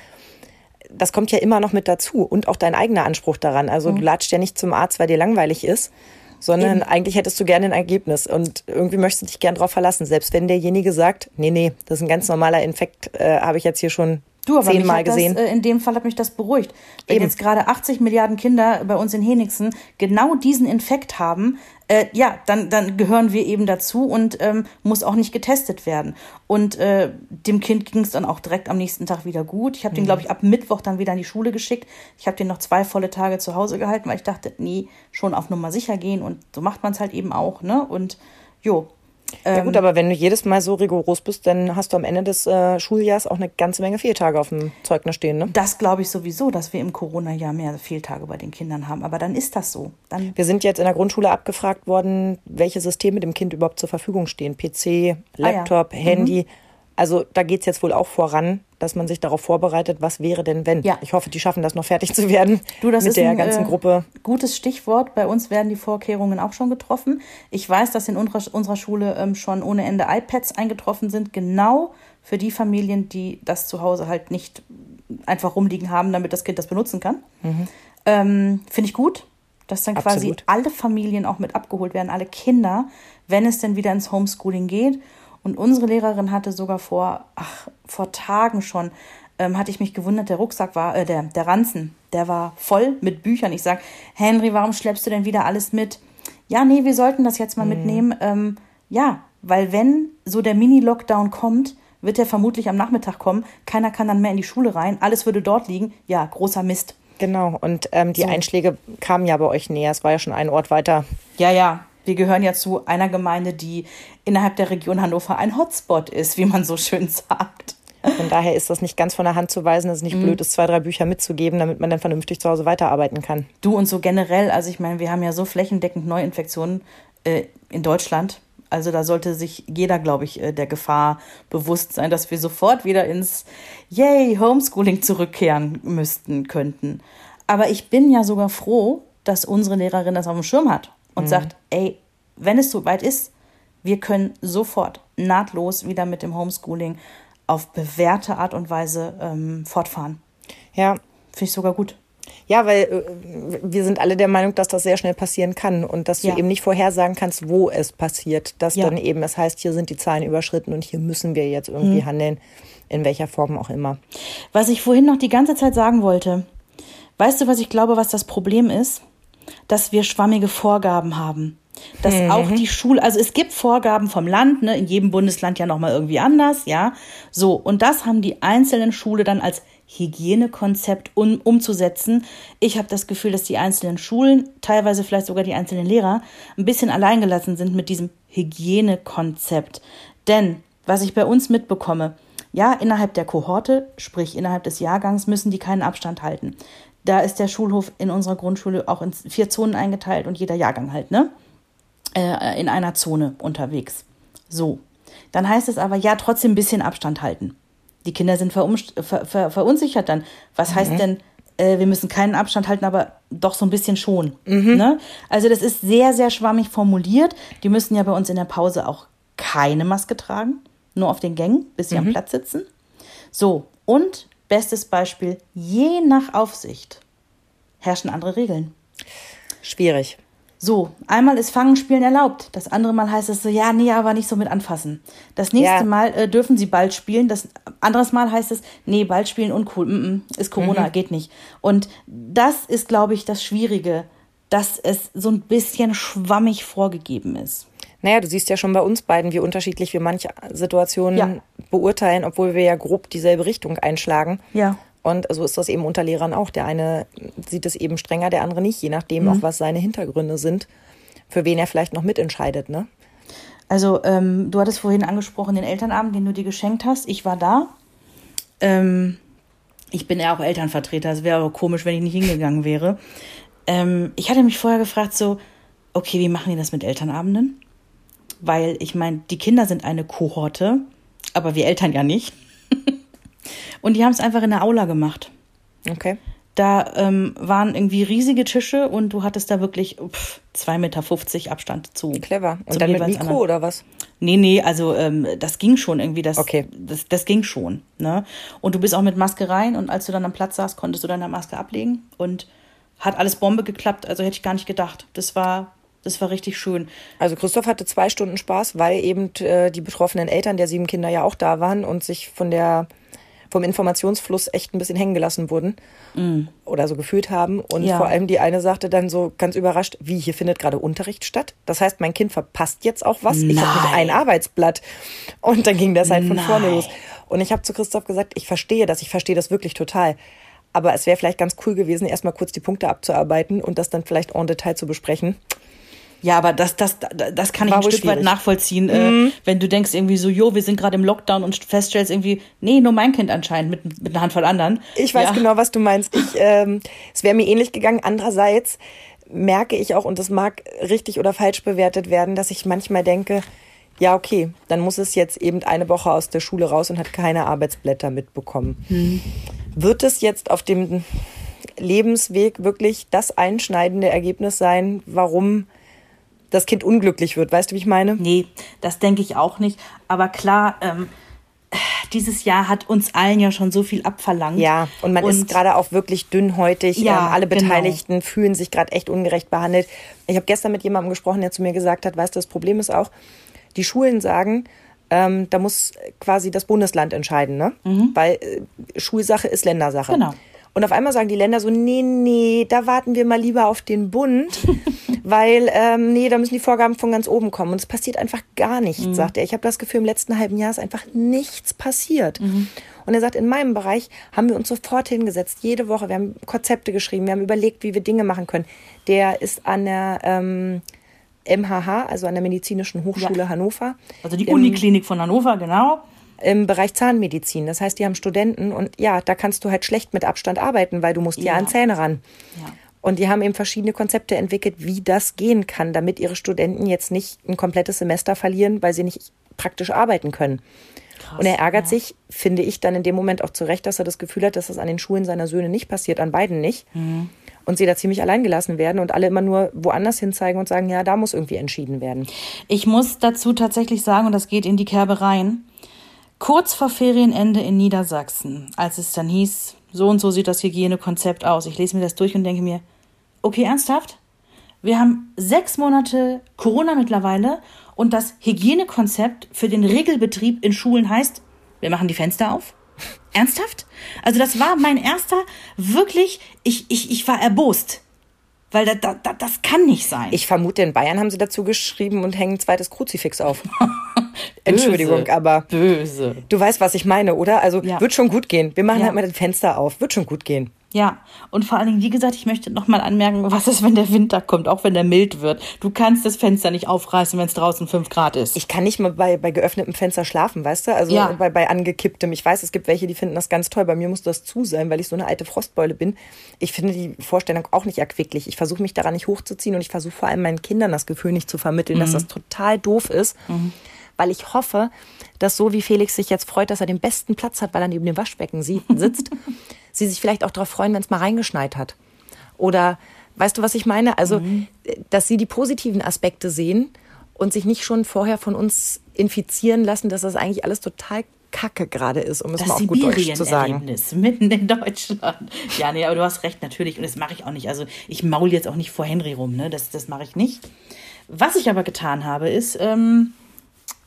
Das kommt ja immer noch mit dazu und auch dein eigener Anspruch daran. Also Mhm. du latscht ja nicht zum Arzt, weil dir langweilig ist, sondern eigentlich hättest du gerne ein Ergebnis und irgendwie möchtest du dich gern drauf verlassen, selbst wenn derjenige sagt, nee, nee, das ist ein ganz normaler Infekt, äh, habe ich jetzt hier schon Du, aber zehnmal hat das, gesehen. äh, in dem Fall hat mich das beruhigt. Wenn Eben. jetzt gerade 80 Milliarden Kinder bei uns in Henigsen genau diesen Infekt haben, äh, ja, dann, dann gehören wir eben dazu und ähm, muss auch nicht getestet werden. Und äh, dem Kind ging es dann auch direkt am nächsten Tag wieder gut. Ich habe den, glaube ich, ab Mittwoch dann wieder in die Schule geschickt. Ich habe den noch zwei volle Tage zu Hause gehalten, weil ich dachte, nee, schon auf Nummer sicher gehen und so macht man es halt eben auch, ne? Und jo, Ja gut, aber wenn du jedes Mal so rigoros bist, dann hast du am Ende des äh, Schuljahrs auch eine ganze Menge Fehltage auf dem Zeugnis stehen, ne? Das glaube ich sowieso, dass wir im Corona-Jahr mehr Fehltage bei den Kindern haben. Aber dann ist das so. Dann Wir sind jetzt in der Grundschule abgefragt worden, welche Systeme dem Kind überhaupt zur Verfügung stehen. PC, Laptop, Ah, Handy. Also da geht's jetzt wohl auch voran, dass man sich darauf vorbereitet, was wäre denn wenn. Ja. Ich hoffe, die schaffen das noch fertig (laughs) zu werden Du, das mit ist der ein ganzen äh, Gruppe. gutes Stichwort. Bei uns werden die Vorkehrungen auch schon getroffen. Ich weiß, dass in unserer, unserer Schule ähm, schon ohne Ende iPads eingetroffen sind, genau für die Familien, die das zu Hause halt nicht einfach rumliegen haben, damit das Kind das benutzen kann. Ähm, Finde ich gut, dass dann quasi Absolut. alle Familien auch mit abgeholt werden, alle Kinder, wenn es denn wieder ins Homeschooling geht. Und unsere Lehrerin hatte sogar vor, ach, vor Tagen schon, ähm, hatte ich mich gewundert, der Rucksack war, äh, der, der Ranzen, der war voll mit Büchern. Ich sag, Henry, warum schleppst du denn wieder alles mit? Ja, nee, wir sollten das jetzt mal mitnehmen. Ähm, ja, weil wenn so der Mini-Lockdown kommt, wird er vermutlich am Nachmittag kommen. Keiner kann dann mehr in die Schule rein. Alles würde dort liegen. Ja, großer Mist. Genau. Und ähm, die Einschläge kamen ja bei euch näher. Es war ja schon ein Ort weiter. Ja, ja. Wir gehören ja zu einer Gemeinde, die innerhalb der Region Hannover ein Hotspot ist, wie man so schön sagt. Von daher ist das nicht ganz von der Hand zu weisen. Es ist nicht blöd, ist zwei, drei Bücher mitzugeben, damit man dann vernünftig zu Hause weiterarbeiten kann. Du und so generell, also ich meine, wir haben ja so flächendeckend Neuinfektionen äh, in Deutschland. Also da sollte sich jeder, glaube ich, äh, der Gefahr bewusst sein, dass wir sofort wieder ins Yay, Homeschooling zurückkehren müssten, könnten. Aber ich bin ja sogar froh, dass unsere Lehrerin das auf dem Schirm hat und sagt, ey, wenn es soweit ist, wir können sofort nahtlos wieder mit dem Homeschooling auf bewährte Art und Weise ähm, fortfahren. Ja, Finde ich sogar gut. Ja, weil äh, wir sind alle der Meinung, dass das sehr schnell passieren kann und dass du Ja. eben nicht vorhersagen kannst, wo es passiert. Dass Ja. dann eben es heißt, hier sind die Zahlen überschritten und hier müssen wir jetzt irgendwie Mhm. handeln, in welcher Form auch immer. Was ich vorhin noch die ganze Zeit sagen wollte, weißt du, was ich glaube, was das Problem ist? Dass wir schwammige Vorgaben haben. Dass auch die Schule, also es gibt Vorgaben vom Land, ne, in jedem Bundesland ja nochmal irgendwie anders, ja. So, und das haben die einzelnen Schule dann als Hygienekonzept um, umzusetzen. Ich habe das Gefühl, dass die einzelnen Schulen, teilweise vielleicht sogar die einzelnen Lehrer, ein bisschen alleingelassen sind mit diesem Hygienekonzept. Denn, was ich bei uns mitbekomme, ja, innerhalb der Kohorte, sprich innerhalb des Jahrgangs, müssen die keinen Abstand halten. Da ist der Schulhof in unserer Grundschule auch in vier Zonen eingeteilt und jeder Jahrgang halt, ne? Äh, in einer Zone unterwegs. So. Dann heißt es aber, ja, trotzdem ein bisschen Abstand halten. Die Kinder sind ver ver verunsichert dann. Was heißt denn, äh, wir müssen keinen Abstand halten, aber doch so ein bisschen schon. Ne? Also das ist sehr, sehr schwammig formuliert. Die müssen ja bei uns in der Pause auch keine Maske tragen, nur auf den Gängen, bis sie am Platz sitzen. So, und bestes Beispiel, je nach Aufsicht herrschen andere Regeln. Schwierig. So, einmal ist Fangenspielen erlaubt. Das andere Mal heißt es so, ja, nee, aber nicht so mit anfassen. Das nächste Ja. Mal äh, dürfen sie Ball spielen. Das anderes Mal heißt es, nee, Ball spielen uncool. Mm -mm, ist Corona, geht nicht. Und das ist, glaube ich, das Schwierige, dass es so ein bisschen schwammig vorgegeben ist. Naja, du siehst ja schon bei uns beiden, wie unterschiedlich wir manche Situationen Ja. beurteilen, obwohl wir ja grob dieselbe Richtung einschlagen. Ja. Und so ist das eben unter Lehrern auch. Der eine sieht es eben strenger, der andere nicht, je nachdem Mhm. auch, was seine Hintergründe sind, für wen er vielleicht noch mitentscheidet, ne? Also, ähm, du hattest vorhin angesprochen den Elternabend, den du dir geschenkt hast. Ich war da. Ähm, ich bin ja auch Elternvertreter. Es wäre aber komisch, wenn ich nicht hingegangen wäre. Ähm, ich hatte mich vorher gefragt, so, okay, wie machen die das mit Elternabenden? Weil ich meine, die Kinder sind eine Kohorte, aber wir Eltern ja nicht. (laughs) Und die haben es einfach in der Aula gemacht. Okay. Da ähm, waren irgendwie riesige Tische und du hattest da wirklich pff, 2,50 Meter Abstand zu. Clever. Und dann mit Mikro anderen. oder was? Nee, nee, also ähm, das ging schon irgendwie. Das, Okay. das, das ging schon. Ne? Und du bist auch mit Maske rein und als du dann am Platz saßt, konntest du deine Maske ablegen und hat alles Bombe geklappt. Also hätte ich gar nicht gedacht. Das war, das war richtig schön. Also Christoph hatte zwei Stunden Spaß, weil eben äh, die betroffenen Eltern der sieben Kinder ja auch da waren und sich von der vom Informationsfluss echt ein bisschen hängen gelassen wurden oder so gefühlt haben. Und Mm. Ja. vor allem die eine sagte dann so ganz überrascht, wie hier findet gerade Unterricht statt. Das heißt, mein Kind verpasst jetzt auch was. Ich habe nicht Nein. ein Arbeitsblatt. Und dann ging das halt von vorne Nein. los. Und ich habe zu Christoph gesagt, ich verstehe das, ich verstehe das wirklich total. Aber es wäre vielleicht ganz cool gewesen, erstmal kurz die Punkte abzuarbeiten und das dann vielleicht en Detail zu besprechen. Ja, aber das, das, das kann ich ein Stück weit schwierig. nachvollziehen, äh, wenn du denkst irgendwie so, jo, wir sind gerade im Lockdown und feststellst irgendwie, nee, nur mein Kind anscheinend mit, mit einer Handvoll anderen. Ich weiß ja. genau, was du meinst. Ich, ähm, es wäre mir ähnlich gegangen. Andererseits merke ich auch, und das mag richtig oder falsch bewertet werden, dass ich manchmal denke, ja, okay, dann muss es jetzt eben eine Woche aus der Schule raus und hat keine Arbeitsblätter mitbekommen. Wird es jetzt auf dem Lebensweg wirklich das einschneidende Ergebnis sein, warum das Kind unglücklich wird? Weißt du, wie ich meine? Nee, das denke ich auch nicht. Aber klar, ähm, dieses Jahr hat uns allen ja schon so viel abverlangt. Ja, und man ist gerade auch wirklich dünnhäutig. Ja, ähm, alle genau. Beteiligten fühlen sich gerade echt ungerecht behandelt. Ich habe gestern mit jemandem gesprochen, der zu mir gesagt hat, weißt du, das Problem ist auch, die Schulen sagen, ähm, da muss quasi das Bundesland entscheiden, ne? Weil äh, Schulsache ist Ländersache. Mhm. Genau. Und auf einmal sagen die Länder so, nee, nee, da warten wir mal lieber auf den Bund, (laughs) weil, ähm, nee, da müssen die Vorgaben von ganz oben kommen. Und es passiert einfach gar nichts, Mhm. sagt er. Ich habe das Gefühl, im letzten halben Jahr ist einfach nichts passiert. Mhm. Und er sagt, in meinem Bereich haben wir uns sofort hingesetzt, jede Woche. Wir haben Konzepte geschrieben, wir haben überlegt, wie wir Dinge machen können. Der ist an der ähm, MHH, also an der Medizinischen Hochschule Ja. Hannover. Also die Uniklinik von Hannover, genau. Im Bereich Zahnmedizin. Das heißt, die haben Studenten und ja, da kannst du halt schlecht mit Abstand arbeiten, weil du musst ja, Ja. an Zähne ran. Ja. Und die haben eben verschiedene Konzepte entwickelt, wie das gehen kann, damit ihre Studenten jetzt nicht ein komplettes Semester verlieren, weil sie nicht praktisch arbeiten können. Krass, und er ärgert ja. sich, finde ich, dann in dem Moment auch zurecht, dass er das Gefühl hat, dass das an den Schulen seiner Söhne nicht passiert, an beiden nicht. Mhm. Und sie da ziemlich allein gelassen werden und alle immer nur woanders hinzeigen und sagen, ja, da muss irgendwie entschieden werden. Ich muss dazu tatsächlich sagen, und das geht in die Kerbe rein, kurz vor Ferienende in Niedersachsen, als es dann hieß, so und so sieht das Hygienekonzept aus. Ich lese mir das durch und denke mir, okay, ernsthaft? Wir haben sechs Monate Corona mittlerweile und das Hygienekonzept für den Regelbetrieb in Schulen heißt, wir machen die Fenster auf? (laughs) Ernsthaft? Also das war mein erster, wirklich, ich, ich, ich war erbost. Weil da, da, da, das kann nicht sein. Ich vermute, in Bayern haben sie dazu geschrieben und hängen ein zweites Kruzifix auf. (laughs) Entschuldigung, aber Böse. du weißt, was ich meine, oder? Also Ja. wird schon gut gehen. Wir machen Ja. halt mal das Fenster auf. Wird schon gut gehen. Ja, und vor allen Dingen, wie gesagt, ich möchte noch mal anmerken, was ist, wenn der Winter kommt, auch wenn der mild wird. Du kannst das Fenster nicht aufreißen, wenn es draußen fünf Grad ist. Ich kann nicht mal bei, bei geöffnetem Fenster schlafen, weißt du? Also Ja. bei, bei angekipptem. Ich weiß, es gibt welche, die finden das ganz toll. Bei mir muss das zu sein, weil ich so eine alte Frostbeule bin. Ich finde die Vorstellung auch nicht erquicklich. Ich versuche mich daran nicht hochzuziehen und ich versuche vor allem meinen Kindern das Gefühl nicht zu vermitteln, dass das total doof ist. Weil ich hoffe, dass so wie Felix sich jetzt freut, dass er den besten Platz hat, weil er neben dem Waschbecken (laughs) sitzt, sie sich vielleicht auch darauf freuen, wenn es mal reingeschneit hat. Oder weißt du, was ich meine? Also, dass sie die positiven Aspekte sehen und sich nicht schon vorher von uns infizieren lassen, dass das eigentlich alles total kacke gerade ist, um es das mal auf gut Deutsch zu sagen. Sibirien-Erlebnis mitten in Deutschland. Ja, nee, aber du hast recht, natürlich. Und das mache ich auch nicht. Also ich maul jetzt auch nicht vor Henry rum, ne? Das, das mache ich nicht. Was ich aber getan habe, ist, ähm,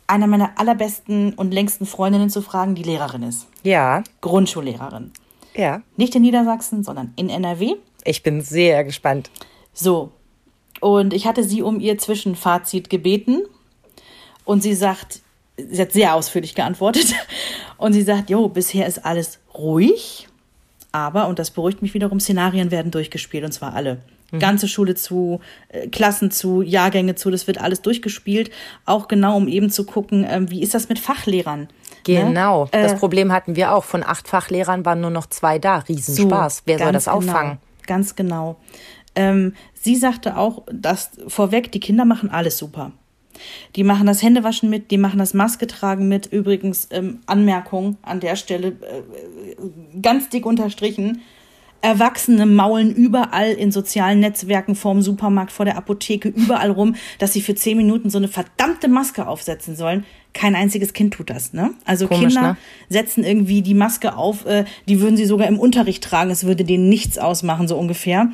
einer meiner allerbesten und längsten Freundinnen zu fragen, die Lehrerin ist. Ja, Grundschullehrerin. ja. Nicht in Niedersachsen, sondern in NRW. Ich bin sehr gespannt. So. Und ich hatte sie um ihr Zwischenfazit gebeten. Und sie sagt, sie hat sehr ausführlich geantwortet. (laughs) Und sie sagt, jo, bisher ist alles ruhig. Aber, und das beruhigt mich wiederum, Szenarien werden durchgespielt. Und zwar alle. Ganze Schule zu, äh, Klassen zu, Jahrgänge zu, das wird alles durchgespielt. Auch genau, um eben zu gucken, ähm, wie ist das mit Fachlehrern? Genau. Ne? Das Äh, Problem hatten wir auch. Von acht Fachlehrern waren nur noch zwei da. Riesenspaß. Wer soll das auffangen? Genau, ganz genau. Ähm, sie sagte auch, dass vorweg, die Kinder machen alles super. Die machen das Händewaschen mit, die machen das Maske tragen mit. Übrigens, ähm, Anmerkung an der Stelle, äh, ganz dick unterstrichen. Erwachsene maulen überall in sozialen Netzwerken, vorm Supermarkt, vor der Apotheke, überall rum, dass sie für zehn Minuten so eine verdammte Maske aufsetzen sollen. Kein einziges Kind tut das, ne? Also Komisch, Kinder ne? setzen irgendwie die Maske auf, äh, die würden sie sogar im Unterricht tragen, es würde denen nichts ausmachen, so ungefähr.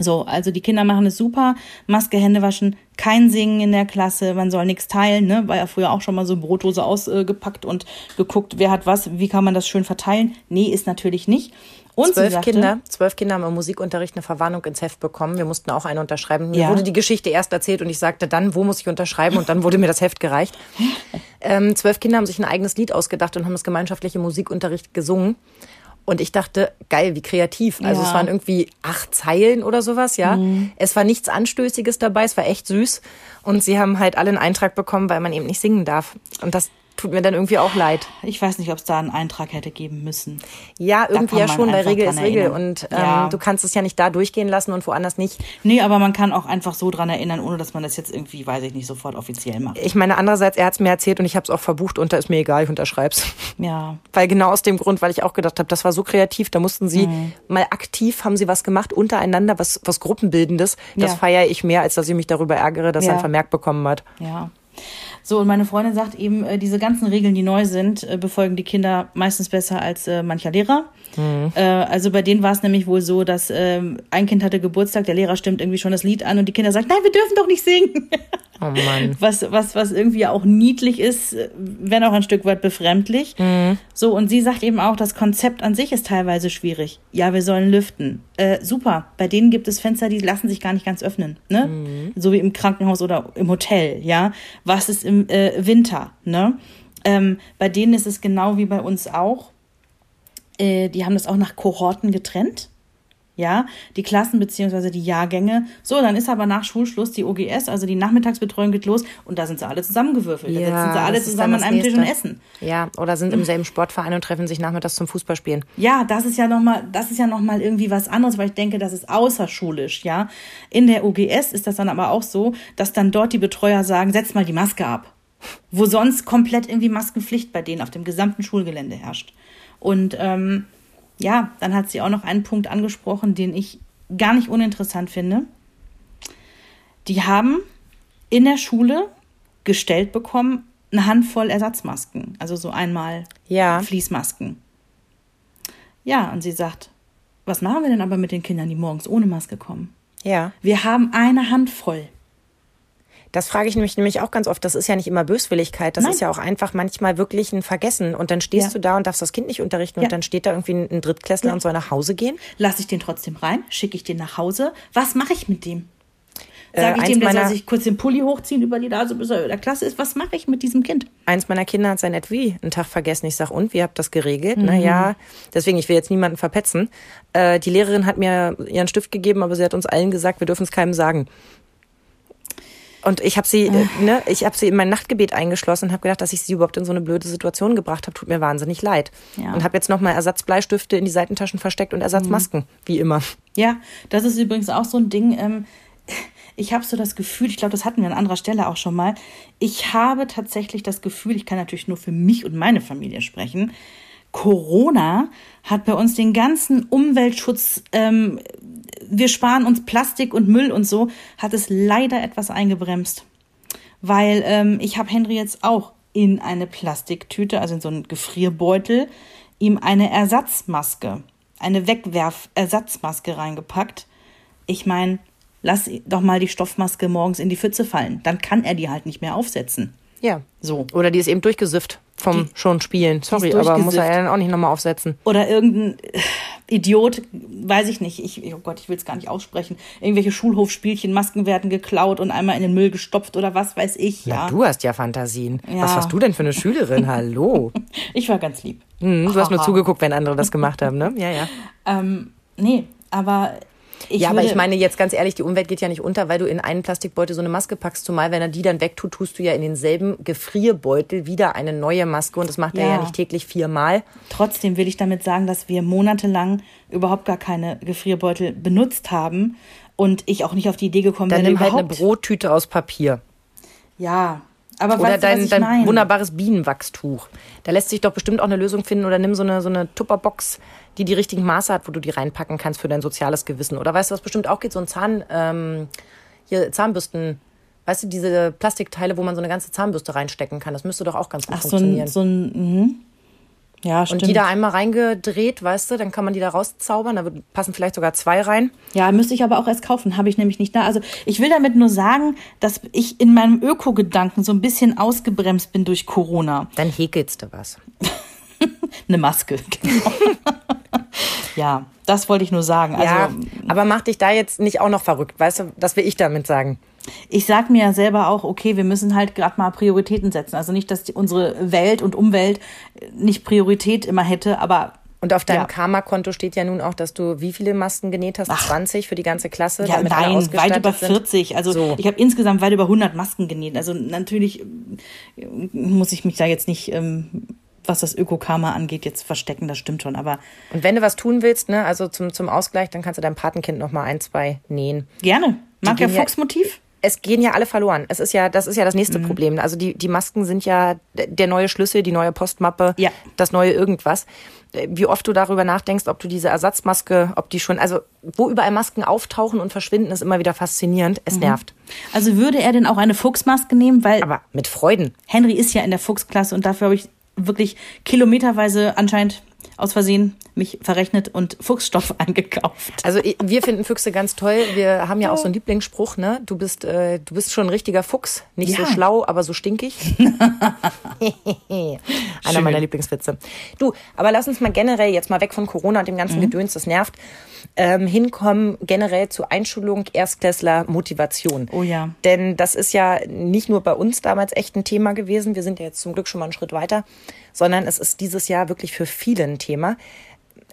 So, also die Kinder machen es super. Maske, Hände waschen, kein Singen in der Klasse, man soll nichts teilen, ne? War ja früher auch schon mal so Brotdose ausgepackt und geguckt, wer hat was, wie kann man das schön verteilen. Nee, ist natürlich nicht. Und Zwölf sagte, Kinder, zwölf Kinder haben im Musikunterricht eine Verwarnung ins Heft bekommen. Wir mussten auch eine unterschreiben. Mir Ja. wurde die Geschichte erst erzählt und ich sagte dann, wo muss ich unterschreiben? Und dann wurde mir das Heft gereicht. (laughs) Ähm, zwölf Kinder haben sich ein eigenes Lied ausgedacht und haben das gemeinschaftliche Musikunterricht gesungen. Und ich dachte, geil, wie kreativ. Also Ja. es waren irgendwie acht Zeilen oder sowas, ja. Es war nichts Anstößiges dabei, es war echt süß. Und sie haben halt alle einen Eintrag bekommen, weil man eben nicht singen darf. Und das tut mir dann irgendwie auch leid. Ich weiß nicht, ob es da einen Eintrag hätte geben müssen. Ja, irgendwie ja schon, weil Regel ist Regel. erinnern. Und ähm, Ja. du kannst es ja nicht da durchgehen lassen und woanders nicht. Nee, aber man kann auch einfach so dran erinnern, ohne dass man das jetzt irgendwie, weiß ich nicht, sofort offiziell macht. Ich meine, andererseits, er hat es mir erzählt und ich habe es auch verbucht und da ist mir egal, ich unterschreib's. Ja. Weil genau aus dem Grund, weil ich auch gedacht habe, das war so kreativ, da mussten sie Mhm. mal aktiv, haben sie was gemacht untereinander, was, was Gruppenbildendes. Das Ja. feiere ich mehr, als dass ich mich darüber ärgere, dass Ja. er ein Vermerk bekommen hat. Ja. So, und meine Freundin sagt eben, äh, diese ganzen Regeln, die neu sind, äh, befolgen die Kinder meistens besser als äh, mancher Lehrer. Äh, also bei denen war es nämlich wohl so, dass ähm, ein Kind hatte Geburtstag, der Lehrer stimmt irgendwie schon das Lied an und die Kinder sagen, nein, wir dürfen doch nicht singen. Oh Mann. (laughs) was, was, was irgendwie auch niedlich ist, äh, wenn auch ein Stück weit befremdlich. So, und sie sagt eben auch, das Konzept an sich ist teilweise schwierig. Ja, wir sollen lüften. Äh, super. Bei denen gibt es Fenster, die lassen sich gar nicht ganz öffnen. Ne? So wie im Krankenhaus oder im Hotel, ja. Was ist im äh, Winter, ne? Ähm, bei denen ist es genau wie bei uns auch. Äh, die haben das auch nach Kohorten getrennt ja, die Klassen beziehungsweise die Jahrgänge. So, dann ist aber nach Schulschluss die OGS, also die Nachmittagsbetreuung geht los und da sind sie alle zusammengewürfelt. da Ja, sitzen sie alle zusammen an einem das Tisch und Nächste. essen. Ja, oder sind im selben Sportverein und treffen sich nachmittags zum Fußballspielen. Ja, das ist ja noch mal, das ist ja noch mal irgendwie was anderes, weil ich denke, das ist außerschulisch, ja. In der OGS ist das dann aber auch so, dass dann dort die Betreuer sagen, setz mal die Maske ab. Wo sonst komplett irgendwie Maskenpflicht bei denen auf dem gesamten Schulgelände herrscht. Und ähm, ja, dann hat sie auch noch einen Punkt angesprochen, den ich gar nicht uninteressant finde. Die haben in der Schule gestellt bekommen eine Handvoll Ersatzmasken, also so einmal Ja. Fließmasken. Ja, und sie sagt, was machen wir denn aber mit den Kindern, die morgens ohne Maske kommen? Ja. Wir haben eine Handvoll. Das frage ich mich nämlich auch ganz oft. Das ist ja nicht immer Böswilligkeit. Das Nein. ist ja auch einfach manchmal wirklich ein Vergessen. Und dann stehst Ja. du da und darfst das Kind nicht unterrichten. Ja. Und dann steht da irgendwie ein Drittklässler Ja. und soll nach Hause gehen. Lasse ich den trotzdem rein? Schicke ich den nach Hause? Was mache ich mit dem? Äh, Sage ich eins dem, der soll meiner- sich kurz den Pulli hochziehen über die Nase, bis er in der Klasse ist? Was mache ich mit diesem Kind? Eins meiner Kinder hat sein Etui einen Tag vergessen. Ich sag, und, wie habt ihr das geregelt? Mhm. Naja, deswegen, ich will jetzt niemanden verpetzen. Äh, die Lehrerin hat mir ihren Stift gegeben, aber sie hat uns allen gesagt, wir dürfen es keinem sagen. Und ich habe sie, äh, ne, ich habe sie in mein Nachtgebet eingeschlossen und habe gedacht, dass ich sie überhaupt in so eine blöde Situation gebracht habe. Tut mir wahnsinnig leid. Ja. Und habe jetzt nochmal Ersatzbleistifte in die Seitentaschen versteckt und Ersatzmasken, wie immer. Ja, das ist übrigens auch so ein Ding. Ähm, ich habe so das Gefühl, ich glaube, das hatten wir an anderer Stelle auch schon mal. Ich habe tatsächlich das Gefühl, ich kann natürlich nur für mich und meine Familie sprechen. Corona hat bei uns den ganzen Umweltschutz, ähm, wir sparen uns Plastik und Müll und so, hat es leider etwas eingebremst. Weil ähm, ich habe Henry jetzt auch in eine Plastiktüte, also in so einen Gefrierbeutel, ihm eine Ersatzmaske, eine Wegwerf-Ersatzmaske reingepackt. Ich meine, lass doch mal die Stoffmaske morgens in die Pfütze fallen. Dann kann er die halt nicht mehr aufsetzen. Ja. So. Oder die ist eben durchgesifft vom schon Spielen. Sorry, aber muss er dann auch nicht nochmal aufsetzen. Oder irgendein äh, Idiot, weiß ich nicht, ich, oh Gott, ich will es gar nicht aussprechen. Irgendwelche Schulhofspielchen, Masken werden geklaut und einmal in den Müll gestopft oder was weiß ich. Ja, Ja, du hast ja Fantasien. Ja. Was warst du denn für eine Schülerin? Hallo. (laughs) ich war ganz lieb. Hm, du hast nur zugeguckt, wenn andere das gemacht haben, ne? Ja, ja. Ähm, nee, aber ich ja, aber ich meine jetzt ganz ehrlich, die Umwelt geht ja nicht unter, weil du in einen Plastikbeutel so eine Maske packst. Zumal, wenn er die dann wegtut, tust du ja in denselben Gefrierbeutel wieder eine neue Maske und das macht er Ja. ja nicht täglich viermal. Trotzdem will ich damit sagen, dass wir monatelang überhaupt gar keine Gefrierbeutel benutzt haben und ich auch nicht auf die Idee gekommen Dann bin, nimm halt eine. Brottüte aus Papier. Ja, aber Oder weißt dein, dein wunderbares Bienenwachstuch. Da lässt sich doch bestimmt auch eine Lösung finden. Oder nimm so eine, so eine Tupperbox, die die richtigen Maße hat, wo du die reinpacken kannst für dein soziales Gewissen. Oder weißt du, was bestimmt auch geht? So ein Zahn, ähm, hier Zahnbürsten. Weißt du, diese Plastikteile, wo man so eine ganze Zahnbürste reinstecken kann. Das müsste doch auch ganz gut Ach, so funktionieren. ein, so ein, mhm. ja, stimmt. Und die da einmal reingedreht, weißt du, dann kann man die da rauszaubern. Da passen vielleicht sogar zwei rein. Ja, müsste ich aber auch erst kaufen, habe ich nämlich nicht da. Also ich will damit nur sagen, dass ich in meinem Öko-Gedanken so ein bisschen ausgebremst bin durch Corona. Dann häkelst du was. (laughs) (laughs) Eine Maske, genau. (laughs) ja, das wollte ich nur sagen. Also ja, aber mach dich da jetzt nicht auch noch verrückt. Weißt du, das will ich damit sagen. ich sag mir ja selber auch, okay, wir müssen halt gerade mal Prioritäten setzen. Also nicht, dass die, unsere Welt und Umwelt nicht Priorität immer hätte, aber Und auf deinem Ja. Karma-Konto steht ja nun auch, dass du wie viele Masken genäht hast? 20 für die ganze Klasse? Ja, nein, weit über sind? 40. Also So. ich habe insgesamt weit über 100 Masken genäht. Also natürlich äh, muss ich mich da jetzt nicht, ähm, was das Ökokarma angeht, jetzt verstecken. Das stimmt schon. Aber Und wenn du was tun willst, ne, also zum, zum Ausgleich, dann kannst du deinem Patenkind noch mal ein, zwei nähen. gerne. Mag ja Fuchsmotiv. Es gehen ja alle verloren. Es ist ja, das ist ja das nächste Problem. Also die, die Masken sind ja der neue Schlüssel, die neue Postmappe, Ja. das neue irgendwas. Wie oft du darüber nachdenkst, ob du diese Ersatzmaske, ob die schon, also wo überall Masken auftauchen und verschwinden, ist immer wieder faszinierend. Es nervt. Also würde er denn auch eine Fuchsmaske nehmen? Weil Aber mit Freuden. Henry ist ja in der Fuchsklasse und dafür habe ich wirklich kilometerweise anscheinend aus Versehen mich verrechnet und Fuchsstoff (laughs) eingekauft. Also wir finden Füchse ganz toll. Wir haben ja auch so einen Lieblingsspruch, ne? Du bist, äh, du bist schon ein richtiger Fuchs. Nicht so Ja. schlau, aber so stinkig. (laughs) (laughs) Einer Schön. meiner Lieblingswitze. Du, aber lass uns mal generell jetzt mal weg von Corona und dem ganzen Gedöns, das nervt, ähm, hinkommen generell zu Einschulung, Erstklässler, Motivation. Oh ja. Denn das ist ja nicht nur bei uns damals echt ein Thema gewesen. Wir sind ja jetzt zum Glück schon mal einen Schritt weiter, sondern es ist dieses Jahr wirklich für viele ein Thema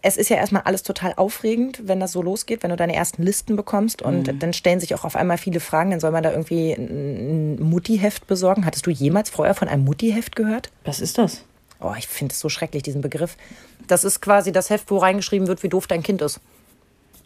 es ist ja erstmal alles total aufregend, wenn das so losgeht, wenn du deine ersten Listen bekommst und Mhm. dann stellen sich auch auf einmal viele Fragen, dann soll man da irgendwie ein ein Muttiheft besorgen. Hattest du jemals vorher von einem Muttiheft gehört? Was ist das? Oh, ich finde es so schrecklich, diesen Begriff. Das ist quasi das Heft, wo reingeschrieben wird, wie doof dein Kind ist.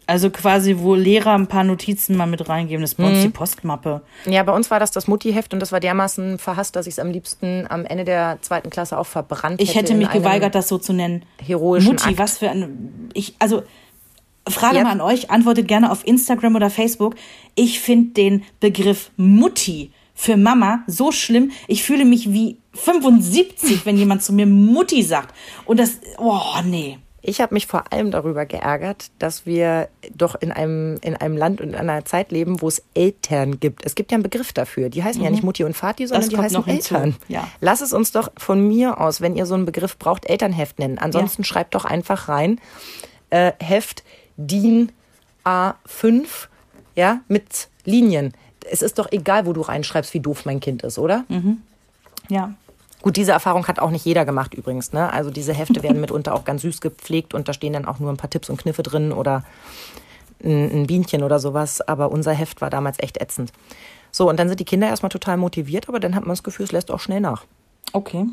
Also quasi, wo Lehrer ein paar Notizen mal mit reingeben. Das ist bei uns die Postmappe. Ja, bei uns war das das Muttiheft und das war dermaßen verhasst, dass ich es am liebsten am Ende der zweiten Klasse auch verbrannt hätte. Ich hätte mich geweigert, das so zu nennen. heroischen Mutti, Akt. was für ein. Ich, also, Frage Ja. mal an euch, antwortet gerne auf Instagram oder Facebook. Ich finde den Begriff Mutti für Mama so schlimm. Ich fühle mich wie 75, wenn jemand zu mir Mutti sagt. Und das, oh nee. Ich habe mich vor allem darüber geärgert, dass wir doch in einem, in einem Land und in einer Zeit leben, wo es Eltern gibt. Es gibt ja einen Begriff dafür. Die heißen ja nicht Mutti und Vati, sondern die kommt heißen Eltern. ja. Lass es uns doch von mir aus, wenn ihr so einen Begriff braucht, Elternheft nennen. Ansonsten schreibt doch einfach rein, äh, Heft DIN A5, ja, mit Linien. Es ist doch egal, wo du reinschreibst, wie doof mein Kind ist, oder? Ja. Gut, diese Erfahrung hat auch nicht jeder gemacht übrigens. Ne? Also diese Hefte werden mitunter auch ganz süß gepflegt und da stehen dann auch nur ein paar Tipps und Kniffe drin oder ein, ein Bienchen oder sowas. Aber unser Heft war damals echt ätzend. So, und dann sind die Kinder erstmal total motiviert, aber dann hat man das Gefühl, es lässt auch schnell nach. Okay.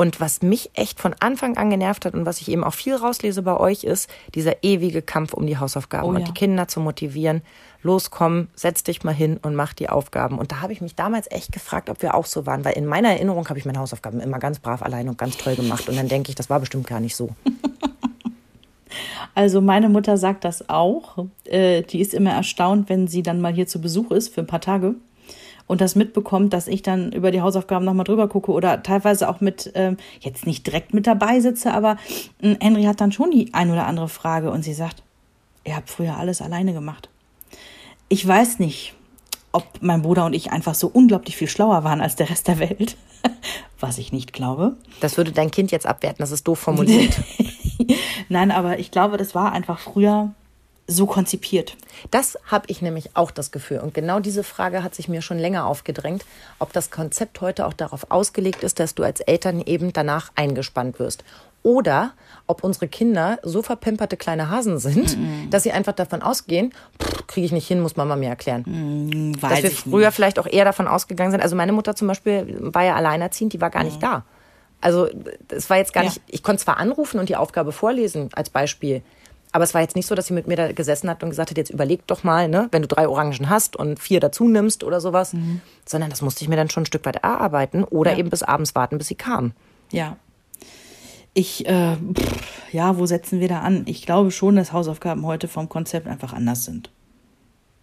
Und was mich echt von Anfang an genervt hat und was ich eben auch viel rauslese bei euch ist, dieser ewige Kampf um die Hausaufgaben Oh ja. und die Kinder zu motivieren. Los, komm, setz dich mal hin und mach die Aufgaben. Und da habe ich mich damals echt gefragt, ob wir auch so waren, weil in meiner Erinnerung habe ich meine Hausaufgaben immer ganz brav allein und ganz toll gemacht. Und dann denke ich, das war bestimmt gar nicht so. (laughs) Also meine Mutter sagt das auch. Äh, die ist immer erstaunt, wenn sie dann mal hier zu Besuch ist für ein paar Tage und das mitbekommt, dass ich dann über die Hausaufgaben nochmal drüber gucke oder teilweise auch mit, ähm, jetzt nicht direkt mit dabei sitze, aber äh, Henry hat dann schon die ein oder andere Frage und sie sagt, ihr habt früher alles alleine gemacht. Ich weiß nicht, ob mein Bruder und ich einfach so unglaublich viel schlauer waren als der Rest der Welt, (laughs) was ich nicht glaube. Das würde dein Kind jetzt abwerten, das ist doof formuliert. (laughs) Nein, aber ich glaube, das war einfach früher so konzipiert. Das habe ich nämlich auch das Gefühl. Und genau diese Frage hat sich mir schon länger aufgedrängt, ob das Konzept heute auch darauf ausgelegt ist, dass du als Eltern eben danach eingespannt wirst. Oder ob unsere Kinder so verpimperte kleine Hasen sind, dass sie einfach davon ausgehen, kriege ich nicht hin, muss Mama mir erklären. Weiß dass wir früher vielleicht auch eher davon ausgegangen sind. Also meine Mutter zum Beispiel war ja alleinerziehend, die war gar nicht da. Also es war jetzt gar Ja. nicht, ich konnte zwar anrufen und die Aufgabe vorlesen als Beispiel, aber es war jetzt nicht so, dass sie mit mir da gesessen hat und gesagt hat, jetzt überleg doch mal, ne, wenn du drei Orangen hast und vier dazu nimmst oder sowas, sondern das musste ich mir dann schon ein Stück weit erarbeiten oder Ja. eben bis abends warten, bis sie kam. Ja. Ich, äh, pff, ja, wo setzen wir da an? Ich glaube schon, dass Hausaufgaben heute vom Konzept einfach anders sind.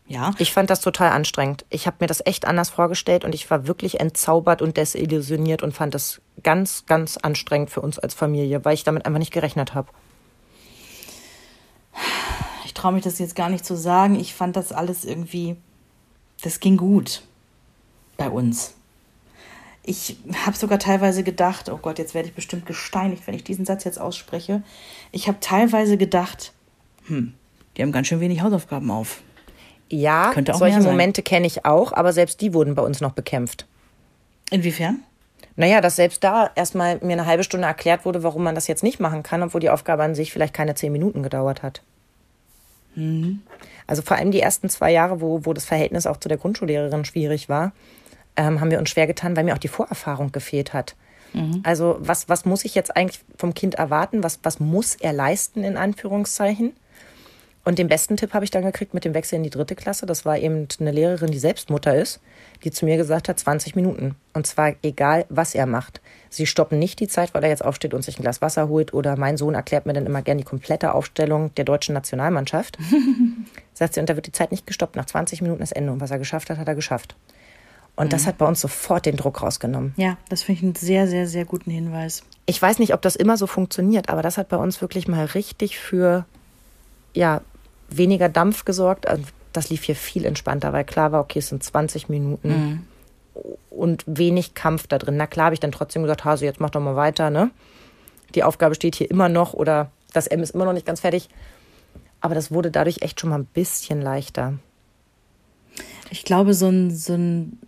Ja. Ich fand das total anstrengend. Ich habe mir das echt anders vorgestellt und ich war wirklich entzaubert und desillusioniert und fand das ganz, ganz anstrengend für uns als Familie, weil ich damit einfach nicht gerechnet habe. Ich traue mich das jetzt gar nicht zu sagen. Ich fand das alles irgendwie, das ging gut bei uns. Ich habe sogar teilweise gedacht, oh Gott, jetzt werde ich bestimmt gesteinigt, wenn ich diesen Satz jetzt ausspreche. Ich habe teilweise gedacht, hm, die haben ganz schön wenig Hausaufgaben auf. Ja, solche. Momente kenne ich auch, aber selbst die wurden bei uns noch bekämpft. Inwiefern? Naja, dass selbst da erstmal mir eine halbe Stunde erklärt wurde, warum man das jetzt nicht machen kann, obwohl die Aufgabe an sich vielleicht keine zehn Minuten gedauert hat. Mhm. Also vor allem die ersten zwei Jahre, wo, wo das Verhältnis auch zu der Grundschullehrerin schwierig war, ähm, haben wir uns schwer getan, weil mir auch die Vorerfahrung gefehlt hat. Mhm. Also was, was muss ich jetzt eigentlich vom Kind erwarten? Was, was muss er leisten, in Anführungszeichen? Und den besten Tipp habe ich dann gekriegt mit dem Wechsel in die dritte Klasse. Das war eben eine Lehrerin, die selbst Mutter ist, die zu mir gesagt hat, 20 Minuten. Und zwar egal, was er macht. Sie stoppen nicht die Zeit, weil er jetzt aufsteht und sich ein Glas Wasser holt. Oder mein Sohn erklärt mir dann immer gerne die komplette Aufstellung der deutschen Nationalmannschaft. (laughs) Sagt sie, und da wird die Zeit nicht gestoppt. Nach 20 Minuten ist Ende. Und was er geschafft hat, hat er geschafft. Und mhm. das hat bei uns sofort den Druck rausgenommen. Ja, das finde ich einen sehr, sehr, sehr guten Hinweis. Ich weiß nicht, ob das immer so funktioniert, aber das hat bei uns wirklich mal richtig für ja, weniger Dampf gesorgt. Also das lief hier viel entspannter, weil klar war, okay, es sind 20 Minuten mhm. und wenig Kampf da drin. Na klar habe ich dann trotzdem gesagt, Hase, jetzt mach doch mal weiter, ne? Die Aufgabe steht hier immer noch oder das M ist immer noch nicht ganz fertig. Aber das wurde dadurch echt schon mal ein bisschen leichter. Ich glaube, so ein, so ein,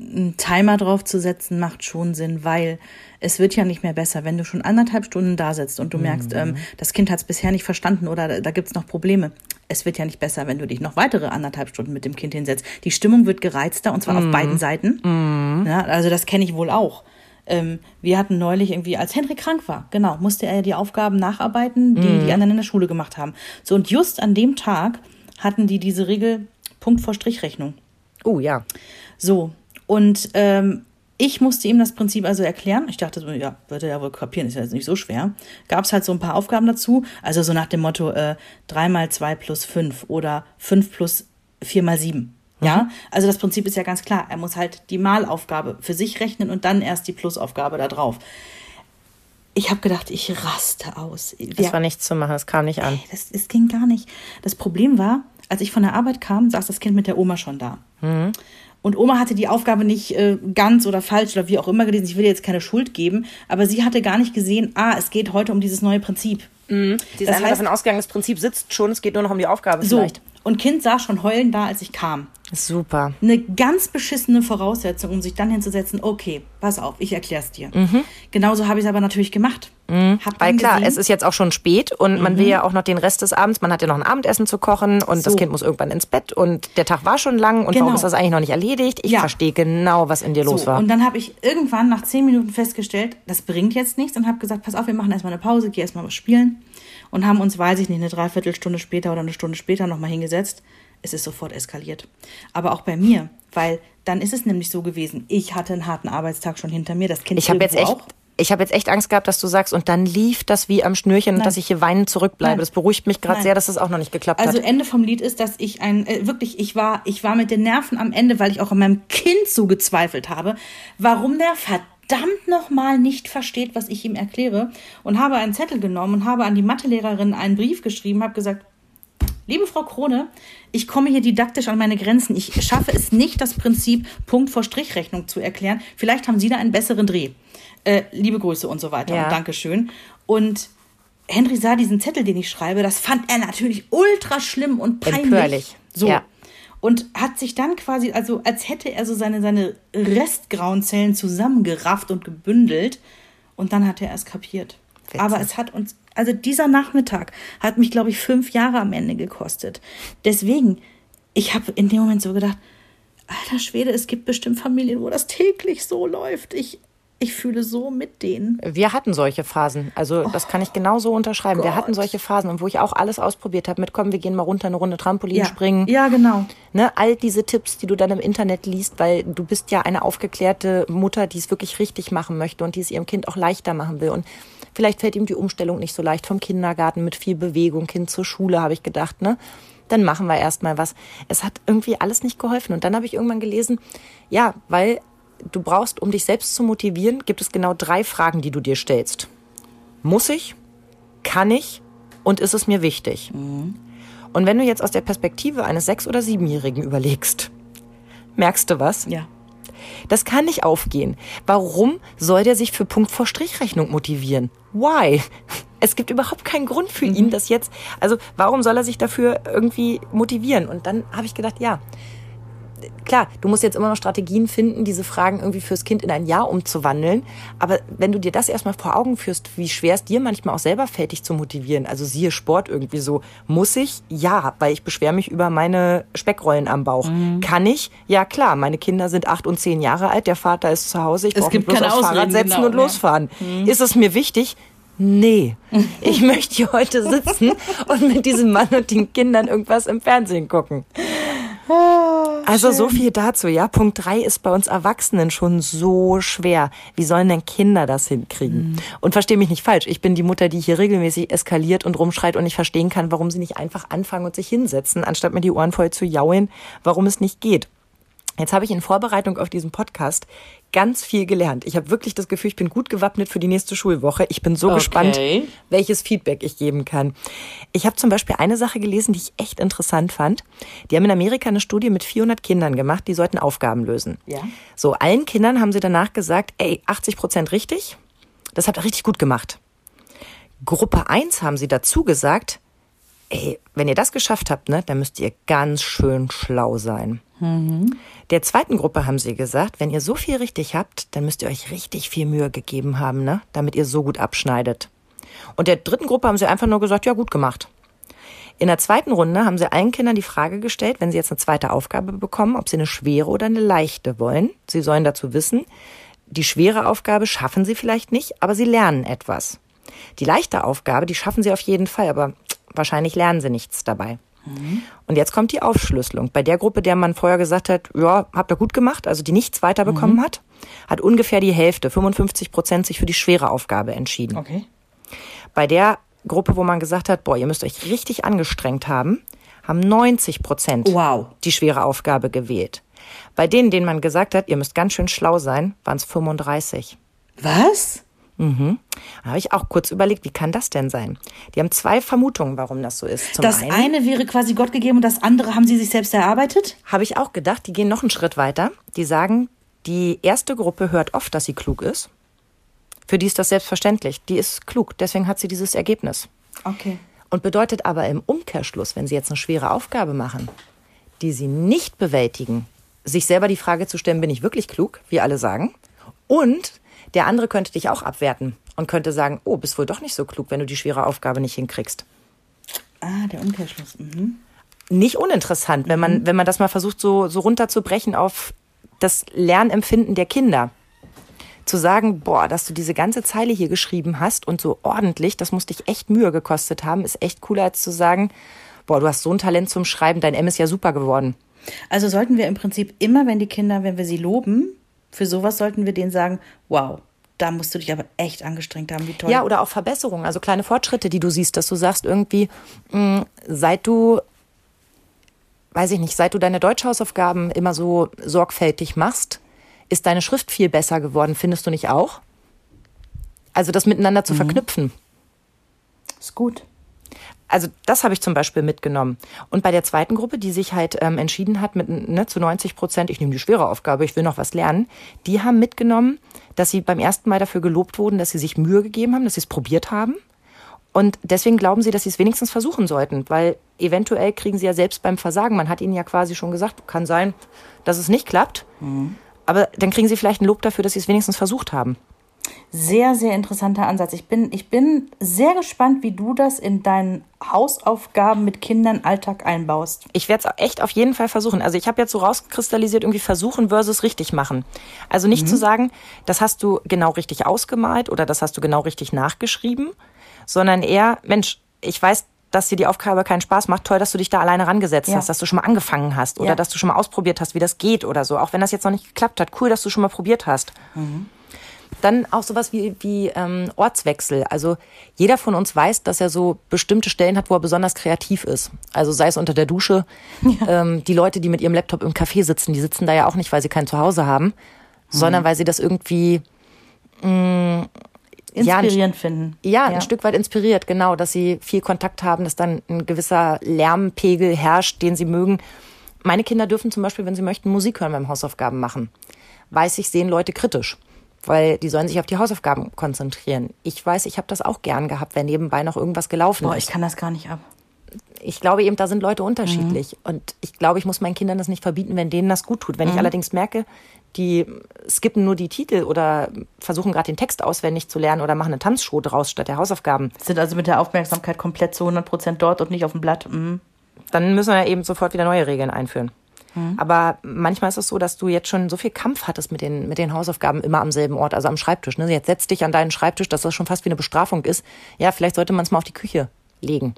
ein Timer drauf zu setzen macht schon Sinn, weil es wird ja nicht mehr besser, wenn du schon anderthalb Stunden da sitzt und du mhm. merkst, ähm, das Kind hat es bisher nicht verstanden oder da, da gibt es noch Probleme. Es wird ja nicht besser, wenn du dich noch weitere anderthalb Stunden mit dem Kind hinsetzt. Die Stimmung wird gereizter und zwar mhm. auf beiden Seiten. Mhm. Ja, also das kenne ich wohl auch. Ähm, wir hatten neulich irgendwie, als Henry krank war, genau, musste er die Aufgaben nacharbeiten, die mhm. die anderen in der Schule gemacht haben. So, und just an dem Tag hatten die diese Regel Punkt vor Strichrechnung. Oh ja. So, und ähm, ich musste ihm das Prinzip also erklären. Ich dachte, ja, würde er ja wohl kapieren, ist ja jetzt nicht so schwer. Gab es halt so ein paar Aufgaben dazu. Also so nach dem Motto äh, 3 mal 2 plus 5 oder 5 plus 4 mal 7. Ja, mhm. also das Prinzip ist ja ganz klar. Er muss halt die Malaufgabe für sich rechnen und dann erst die Plusaufgabe da drauf. Ich habe gedacht, ich raste aus. Das war nichts zu machen, es kam nicht an. Ey, das, das ging gar nicht. Das Problem war, als ich von der Arbeit kam, saß das Kind mit der Oma schon da. Mhm. Und Oma hatte die Aufgabe nicht äh, ganz oder falsch oder wie auch immer gelesen. Ich will jetzt keine Schuld geben, aber sie hatte gar nicht gesehen, ah, es geht heute um dieses neue Prinzip. Mhm. Sie ist das heißt, davon ausgegangen, das Prinzip sitzt schon, es geht nur noch um die Aufgabe so. vielleicht. Und Kind saß schon heulend da, als ich kam. Super. Eine ganz beschissene Voraussetzung, um sich dann hinzusetzen, okay, pass auf, ich erklär's dir. Mhm. Genauso habe ich es aber natürlich gemacht. Mhm. Weil klar, gesehen, es ist jetzt auch schon spät und mhm. man will ja auch noch den Rest des Abends, man hat ja noch ein Abendessen zu kochen und so. das Kind muss irgendwann ins Bett und der Tag war schon lang und genau. warum ist das eigentlich noch nicht erledigt? Ich ja. verstehe genau, was in dir so. los war. Und dann habe ich irgendwann nach zehn Minuten festgestellt, das bringt jetzt nichts und habe gesagt, pass auf, wir machen erstmal eine Pause, geh erstmal was spielen und haben uns, weiß ich nicht, eine Dreiviertelstunde später oder eine Stunde später nochmal hingesetzt es ist sofort eskaliert. Aber auch bei mir, weil dann ist es nämlich so gewesen, ich hatte einen harten Arbeitstag schon hinter mir, das Kind ich habe jetzt echt auch. Ich habe jetzt echt Angst gehabt, dass du sagst, und dann lief das wie am Schnürchen Nein. und dass ich hier weinend zurückbleibe. Nein. Das beruhigt mich gerade sehr, dass das auch noch nicht geklappt also hat. Also Ende vom Lied ist, dass ich ein äh, wirklich, ich war, ich war mit den Nerven am Ende, weil ich auch an meinem Kind so gezweifelt habe, warum der verdammt nochmal nicht versteht, was ich ihm erkläre. Und habe einen Zettel genommen und habe an die Mathelehrerin einen Brief geschrieben, habe gesagt, Liebe Frau Krone, ich komme hier didaktisch an meine Grenzen. Ich schaffe es nicht, das Prinzip Punkt vor Strichrechnung zu erklären. Vielleicht haben Sie da einen besseren Dreh. Äh, liebe Grüße und so weiter. Ja. Und Dankeschön. Und Henry sah diesen Zettel, den ich schreibe, das fand er natürlich ultra schlimm und peinlich. Empörlich. So. Ja. Und hat sich dann quasi, also als hätte er so seine, seine restgrauen Zellen zusammengerafft und gebündelt. Und dann hat er es kapiert. Witzig. Aber es hat uns also dieser Nachmittag hat mich, glaube ich, fünf Jahre am Ende gekostet. Deswegen, ich habe in dem Moment so gedacht, alter Schwede, es gibt bestimmt Familien, wo das täglich so läuft. Ich, ich fühle so mit denen. Wir hatten solche Phasen. Also das kann ich genauso unterschreiben. Gott. Wir hatten solche Phasen und wo ich auch alles ausprobiert habe. Mit komm, wir gehen mal runter eine Runde Trampolin ja. springen. Ja, genau. Ne, all diese Tipps, die du dann im Internet liest, weil du bist ja eine aufgeklärte Mutter, die es wirklich richtig machen möchte und die es ihrem Kind auch leichter machen will. Und vielleicht fällt ihm die Umstellung nicht so leicht vom Kindergarten mit viel Bewegung hin zur Schule, habe ich gedacht, ne? Dann machen wir erstmal was. Es hat irgendwie alles nicht geholfen. Und dann habe ich irgendwann gelesen, ja, weil du brauchst, um dich selbst zu motivieren, gibt es genau drei Fragen, die du dir stellst. Muss ich? Kann ich? Und ist es mir wichtig? Mhm. Und wenn du jetzt aus der Perspektive eines Sechs- oder Siebenjährigen überlegst, merkst du was? Ja. Das kann nicht aufgehen. Warum soll der sich für Punkt vor Strichrechnung motivieren? Why? Es gibt überhaupt keinen Grund für mhm. ihn, das jetzt. Also, warum soll er sich dafür irgendwie motivieren? Und dann habe ich gedacht, ja, klar, du musst jetzt immer noch Strategien finden, diese Fragen irgendwie fürs Kind in ein Ja umzuwandeln. Aber wenn du dir das erstmal vor Augen führst, wie schwer es dir manchmal auch selber fällt, dich zu motivieren, also siehe Sport irgendwie so, muss ich? Ja, weil ich beschwere mich über meine Speckrollen am Bauch. Mhm. Kann ich? Ja, klar, meine Kinder sind acht und zehn Jahre alt, der Vater ist zu Hause, ich brauche bloß aufs Fahrrad setzen genau, und losfahren. Ja. Mhm. Ist es mir wichtig? nee, (laughs) ich möchte hier heute sitzen und mit diesem Mann und den Kindern irgendwas im Fernsehen gucken. Oh, also so viel dazu, ja. Punkt drei ist bei uns Erwachsenen schon so schwer. Wie sollen denn Kinder das hinkriegen? Mhm. Und verstehe mich nicht falsch. Ich bin die Mutter, die hier regelmäßig eskaliert und rumschreit und nicht verstehen kann, warum sie nicht einfach anfangen und sich hinsetzen, anstatt mir die Ohren voll zu jaulen, warum es nicht geht. Jetzt habe ich in Vorbereitung auf diesen Podcast ganz viel gelernt. Ich habe wirklich das Gefühl, ich bin gut gewappnet für die nächste Schulwoche. Ich bin so okay. gespannt, welches Feedback ich geben kann. Ich habe zum Beispiel eine Sache gelesen, die ich echt interessant fand. Die haben in Amerika eine Studie mit 400 Kindern gemacht, die sollten Aufgaben lösen. Ja. So, allen Kindern haben sie danach gesagt, ey, 80 Prozent richtig, das habt ihr richtig gut gemacht. Gruppe 1 haben sie dazu gesagt, ey, wenn ihr das geschafft habt, ne, dann müsst ihr ganz schön schlau sein. Mhm. Der zweiten Gruppe haben sie gesagt, wenn ihr so viel richtig habt, dann müsst ihr euch richtig viel Mühe gegeben haben, ne, damit ihr so gut abschneidet. Und der dritten Gruppe haben sie einfach nur gesagt, ja, gut gemacht. In der zweiten Runde haben sie allen Kindern die Frage gestellt, wenn sie jetzt eine zweite Aufgabe bekommen, ob sie eine schwere oder eine leichte wollen. Sie sollen dazu wissen, die schwere Aufgabe schaffen sie vielleicht nicht, aber sie lernen etwas. Die leichte Aufgabe, die schaffen sie auf jeden Fall, aber wahrscheinlich lernen sie nichts dabei. Mhm. Und jetzt kommt die Aufschlüsselung. Bei der Gruppe, der man vorher gesagt hat, ja, habt ihr gut gemacht, also die nichts weiterbekommen mhm. hat, hat ungefähr die Hälfte, 55 Prozent, sich für die schwere Aufgabe entschieden. Okay. Bei der Gruppe, wo man gesagt hat, boah, ihr müsst euch richtig angestrengt haben, haben 90 Prozent wow. die schwere Aufgabe gewählt. Bei denen, denen man gesagt hat, ihr müsst ganz schön schlau sein, waren es 35. Was? Mhm. Da habe ich auch kurz überlegt, wie kann das denn sein? Die haben zwei Vermutungen, warum das so ist. Zum das einen, eine wäre quasi Gott gegeben und das andere haben sie sich selbst erarbeitet? Habe ich auch gedacht. Die gehen noch einen Schritt weiter. Die sagen, die erste Gruppe hört oft, dass sie klug ist. Für die ist das selbstverständlich. Die ist klug, deswegen hat sie dieses Ergebnis. Okay. Und bedeutet aber im Umkehrschluss, wenn sie jetzt eine schwere Aufgabe machen, die sie nicht bewältigen, sich selber die Frage zu stellen, bin ich wirklich klug, wie alle sagen, und der andere könnte dich auch abwerten und könnte sagen, oh, bist wohl doch nicht so klug, wenn du die schwere Aufgabe nicht hinkriegst. Ah, der Umkehrschluss. Mhm. Nicht uninteressant, wenn man, mhm. wenn man das mal versucht, so, so runterzubrechen auf das Lernempfinden der Kinder. Zu sagen, boah, dass du diese ganze Zeile hier geschrieben hast und so ordentlich, das muss dich echt Mühe gekostet haben, ist echt cooler als zu sagen, boah, du hast so ein Talent zum Schreiben, dein M ist ja super geworden. Also sollten wir im Prinzip immer, wenn die Kinder, wenn wir sie loben, für sowas sollten wir denen sagen, wow, da musst du dich aber echt angestrengt haben, wie toll. Ja, oder auch Verbesserungen, also kleine Fortschritte, die du siehst, dass du sagst irgendwie, mh, mm, seit du, weiß ich nicht, seit du deine Deutschhausaufgaben immer so sorgfältig machst, ist deine Schrift viel besser geworden, findest du nicht auch? Also das miteinander zu mhm. verknüpfen. Ist gut. Also das habe ich zum Beispiel mitgenommen. Und bei der zweiten Gruppe, die sich halt ähm, entschieden hat mit ne, zu 90 Prozent, ich nehme die schwere Aufgabe, ich will noch was lernen, die haben mitgenommen, dass sie beim ersten Mal dafür gelobt wurden, dass sie sich Mühe gegeben haben, dass sie es probiert haben. Und deswegen glauben sie, dass sie es wenigstens versuchen sollten, weil eventuell kriegen sie ja selbst beim Versagen, man hat ihnen ja quasi schon gesagt, kann sein, dass es nicht klappt, mhm. aber dann kriegen sie vielleicht ein Lob dafür, dass sie es wenigstens versucht haben. Sehr, sehr interessanter Ansatz. Ich bin, ich bin sehr gespannt, wie du das in deinen Hausaufgaben mit Kindern Alltag einbaust. Ich werde es echt auf jeden Fall versuchen. Also ich habe jetzt so rauskristallisiert, irgendwie versuchen versus richtig machen. Also nicht mhm. zu sagen, das hast du genau richtig ausgemalt oder das hast du genau richtig nachgeschrieben, sondern eher, Mensch, ich weiß, dass dir die Aufgabe keinen Spaß macht, toll, dass du dich da alleine rangesetzt ja. hast, dass du schon mal angefangen hast oder ja. dass du schon mal ausprobiert hast, wie das geht oder so. Auch wenn das jetzt noch nicht geklappt hat, cool, dass du schon mal probiert hast. Mhm. Dann auch sowas wie, wie ähm, Ortswechsel. Also jeder von uns weiß, dass er so bestimmte Stellen hat, wo er besonders kreativ ist. Also sei es unter der Dusche. Ja. Ähm, die Leute, die mit ihrem Laptop im Café sitzen, die sitzen da ja auch nicht, weil sie kein Zuhause haben, mhm. sondern weil sie das irgendwie mh, mm, inspirierend ja, ein, finden. Ja, ja, ein Stück weit inspiriert, genau, dass sie viel Kontakt haben, dass dann ein gewisser Lärmpegel herrscht, den sie mögen. Meine Kinder dürfen zum Beispiel, wenn sie möchten, Musik hören beim Hausaufgaben machen. Weiß ich, sehen Leute kritisch weil die sollen sich auf die Hausaufgaben konzentrieren. Ich weiß, ich habe das auch gern gehabt, wenn nebenbei noch irgendwas gelaufen Boah, ist. ich kann das gar nicht ab. ich glaube eben, da sind Leute unterschiedlich. Mhm. Und ich glaube, ich muss meinen Kindern das nicht verbieten, wenn denen das gut tut. Wenn mhm. ich allerdings merke, die skippen nur die Titel oder versuchen gerade den Text auswendig zu lernen oder machen eine Tanzshow draus statt der Hausaufgaben. Sind also mit der Aufmerksamkeit komplett zu 100 Prozent dort und nicht auf dem Blatt. Mhm. Dann müssen wir eben sofort wieder neue Regeln einführen. Mhm. Aber manchmal ist es so, dass du jetzt schon so viel Kampf hattest mit den, mit den Hausaufgaben immer am selben Ort, also am Schreibtisch. Ne? Jetzt setz dich an deinen Schreibtisch, dass das schon fast wie eine Bestrafung ist. Ja, vielleicht sollte man es mal auf die Küche legen.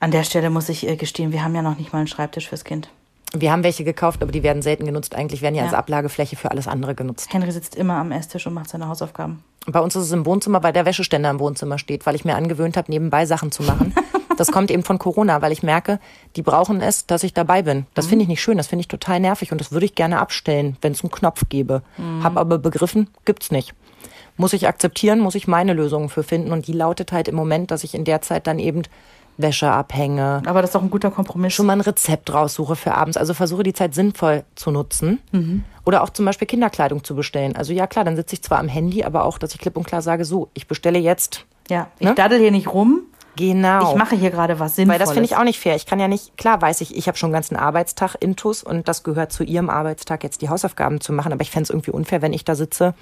An der Stelle muss ich äh, gestehen, wir haben ja noch nicht mal einen Schreibtisch fürs Kind. Wir haben welche gekauft, aber die werden selten genutzt. Eigentlich werden die ja. als Ablagefläche für alles andere genutzt. Henry sitzt immer am Esstisch und macht seine Hausaufgaben. Bei uns ist es im Wohnzimmer, weil der Wäscheständer im Wohnzimmer steht, weil ich mir angewöhnt habe, nebenbei Sachen zu machen. (laughs) Das kommt eben von Corona, weil ich merke, die brauchen es, dass ich dabei bin. Das mhm. finde ich nicht schön, das finde ich total nervig und das würde ich gerne abstellen, wenn es einen Knopf gäbe. Mhm. Hab aber begriffen, gibt's nicht. Muss ich akzeptieren, muss ich meine Lösungen für finden und die lautet halt im Moment, dass ich in der Zeit dann eben Wäsche abhänge. Aber das ist doch ein guter Kompromiss. Schon mal ein Rezept raussuche für abends. Also versuche die Zeit sinnvoll zu nutzen. Mhm. Oder auch zum Beispiel Kinderkleidung zu bestellen. Also ja klar, dann sitze ich zwar am Handy, aber auch, dass ich klipp und klar sage, so, ich bestelle jetzt. Ja, ich ne? daddel hier nicht rum, Genau. Ich mache hier gerade was Sinnvolles. Weil das finde ich auch nicht fair. Ich kann ja nicht, klar weiß ich, ich habe schon einen ganzen Arbeitstag intus und das gehört zu ihrem Arbeitstag, jetzt die Hausaufgaben zu machen. Aber ich fände es irgendwie unfair, wenn ich da sitze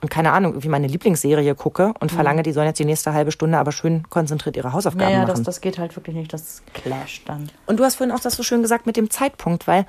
und keine Ahnung, irgendwie meine Lieblingsserie gucke und mhm. verlange, die sollen jetzt die nächste halbe Stunde aber schön konzentriert ihre Hausaufgaben naja, machen. Ja, das, das geht halt wirklich nicht. Das clasht dann. Und du hast vorhin auch das so schön gesagt mit dem Zeitpunkt, weil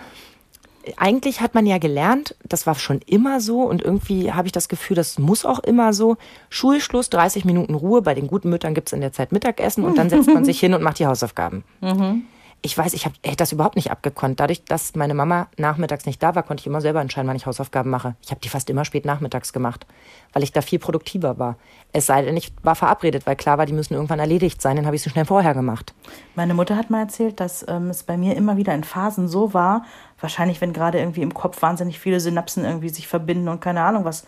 eigentlich hat man ja gelernt, das war schon immer so und irgendwie habe ich das Gefühl, das muss auch immer so. Schulschluss, 30 Minuten Ruhe, bei den guten Müttern gibt es in der Zeit Mittagessen und dann setzt man (laughs) sich hin und macht die Hausaufgaben. Mhm ich weiß, ich hab, hätte das überhaupt nicht abgekonnt. Dadurch, dass meine Mama nachmittags nicht da war, konnte ich immer selber entscheiden, wann ich Hausaufgaben mache. Ich habe die fast immer spät nachmittags gemacht, weil ich da viel produktiver war. Es sei denn, ich war verabredet, weil klar war, die müssen irgendwann erledigt sein. Dann habe ich sie schnell vorher gemacht. Meine Mutter hat mal erzählt, dass ähm, es bei mir immer wieder in Phasen so war, wahrscheinlich wenn gerade irgendwie im Kopf wahnsinnig viele Synapsen irgendwie sich verbinden und keine Ahnung was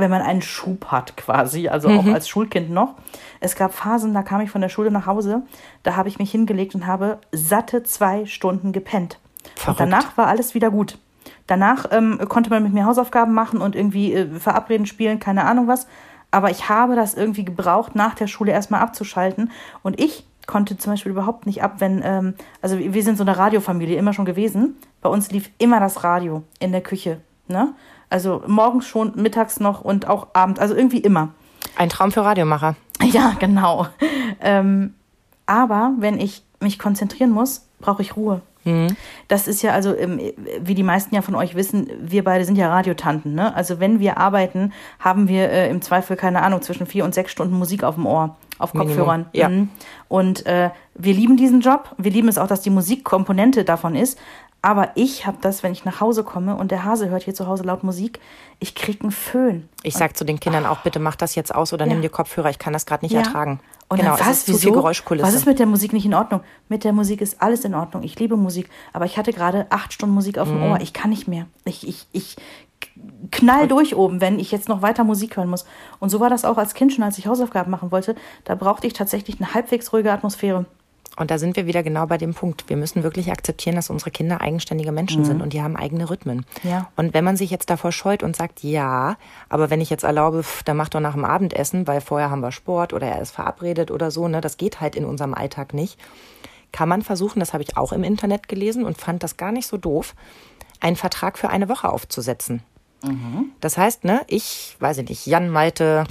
wenn man einen Schub hat quasi, also mhm. auch als Schulkind noch. Es gab Phasen, da kam ich von der Schule nach Hause, da habe ich mich hingelegt und habe satte zwei Stunden gepennt. Und danach war alles wieder gut. Danach ähm, konnte man mit mir Hausaufgaben machen und irgendwie äh, verabreden, spielen, keine Ahnung was. Aber ich habe das irgendwie gebraucht, nach der Schule erstmal abzuschalten. Und ich konnte zum Beispiel überhaupt nicht ab, wenn, ähm, also wir sind so eine Radiofamilie immer schon gewesen. Bei uns lief immer das Radio in der Küche. Ne? Also morgens schon, mittags noch und auch abends, also irgendwie immer. Ein Traum für Radiomacher. (laughs) Ja, genau. Ähm, aber wenn ich mich konzentrieren muss, brauche ich Ruhe. Mhm. Das ist ja also, ähm, wie die meisten ja von euch wissen, wir beide sind ja Radiotanten. Ne? Also wenn wir arbeiten, haben wir äh, im Zweifel, keine Ahnung, zwischen vier und sechs Stunden Musik auf dem Ohr, auf Kopfhörern. Ja. Mhm. Und äh, wir lieben diesen Job. Wir lieben es auch, dass die Musikkomponente davon ist. Aber ich habe das, wenn ich nach Hause komme und der Hase hört hier zu Hause laut Musik, ich krieg einen Föhn. Ich sag zu den Kindern auch, bitte mach das jetzt aus oder ja. nimm dir Kopfhörer, ich kann das gerade nicht ja. ertragen. Und genau, was, es ist wieso? zu viel Geräuschkulisse. Was ist mit der Musik nicht in Ordnung? Mit der Musik ist alles in Ordnung. Ich liebe Musik, aber ich hatte gerade acht Stunden Musik auf dem mhm. Ohr. Ich kann nicht mehr. Ich, ich, ich knall durch oben, wenn ich jetzt noch weiter Musik hören muss. Und so war das auch als Kind schon, als ich Hausaufgaben machen wollte. Da brauchte ich tatsächlich eine halbwegs ruhige Atmosphäre. Und da sind wir wieder genau bei dem Punkt. Wir müssen wirklich akzeptieren, dass unsere Kinder eigenständige Menschen mhm. sind und die haben eigene Rhythmen. Ja. Und wenn man sich jetzt davor scheut und sagt, ja, aber wenn ich jetzt erlaube, pff, dann mach doch nach dem Abendessen, weil vorher haben wir Sport oder er ist verabredet oder so, ne, das geht halt in unserem Alltag nicht, kann man versuchen, das habe ich auch im Internet gelesen und fand das gar nicht so doof, einen Vertrag für eine Woche aufzusetzen. Mhm. Das heißt, ne, ich, weiß ich nicht, Jan Malte,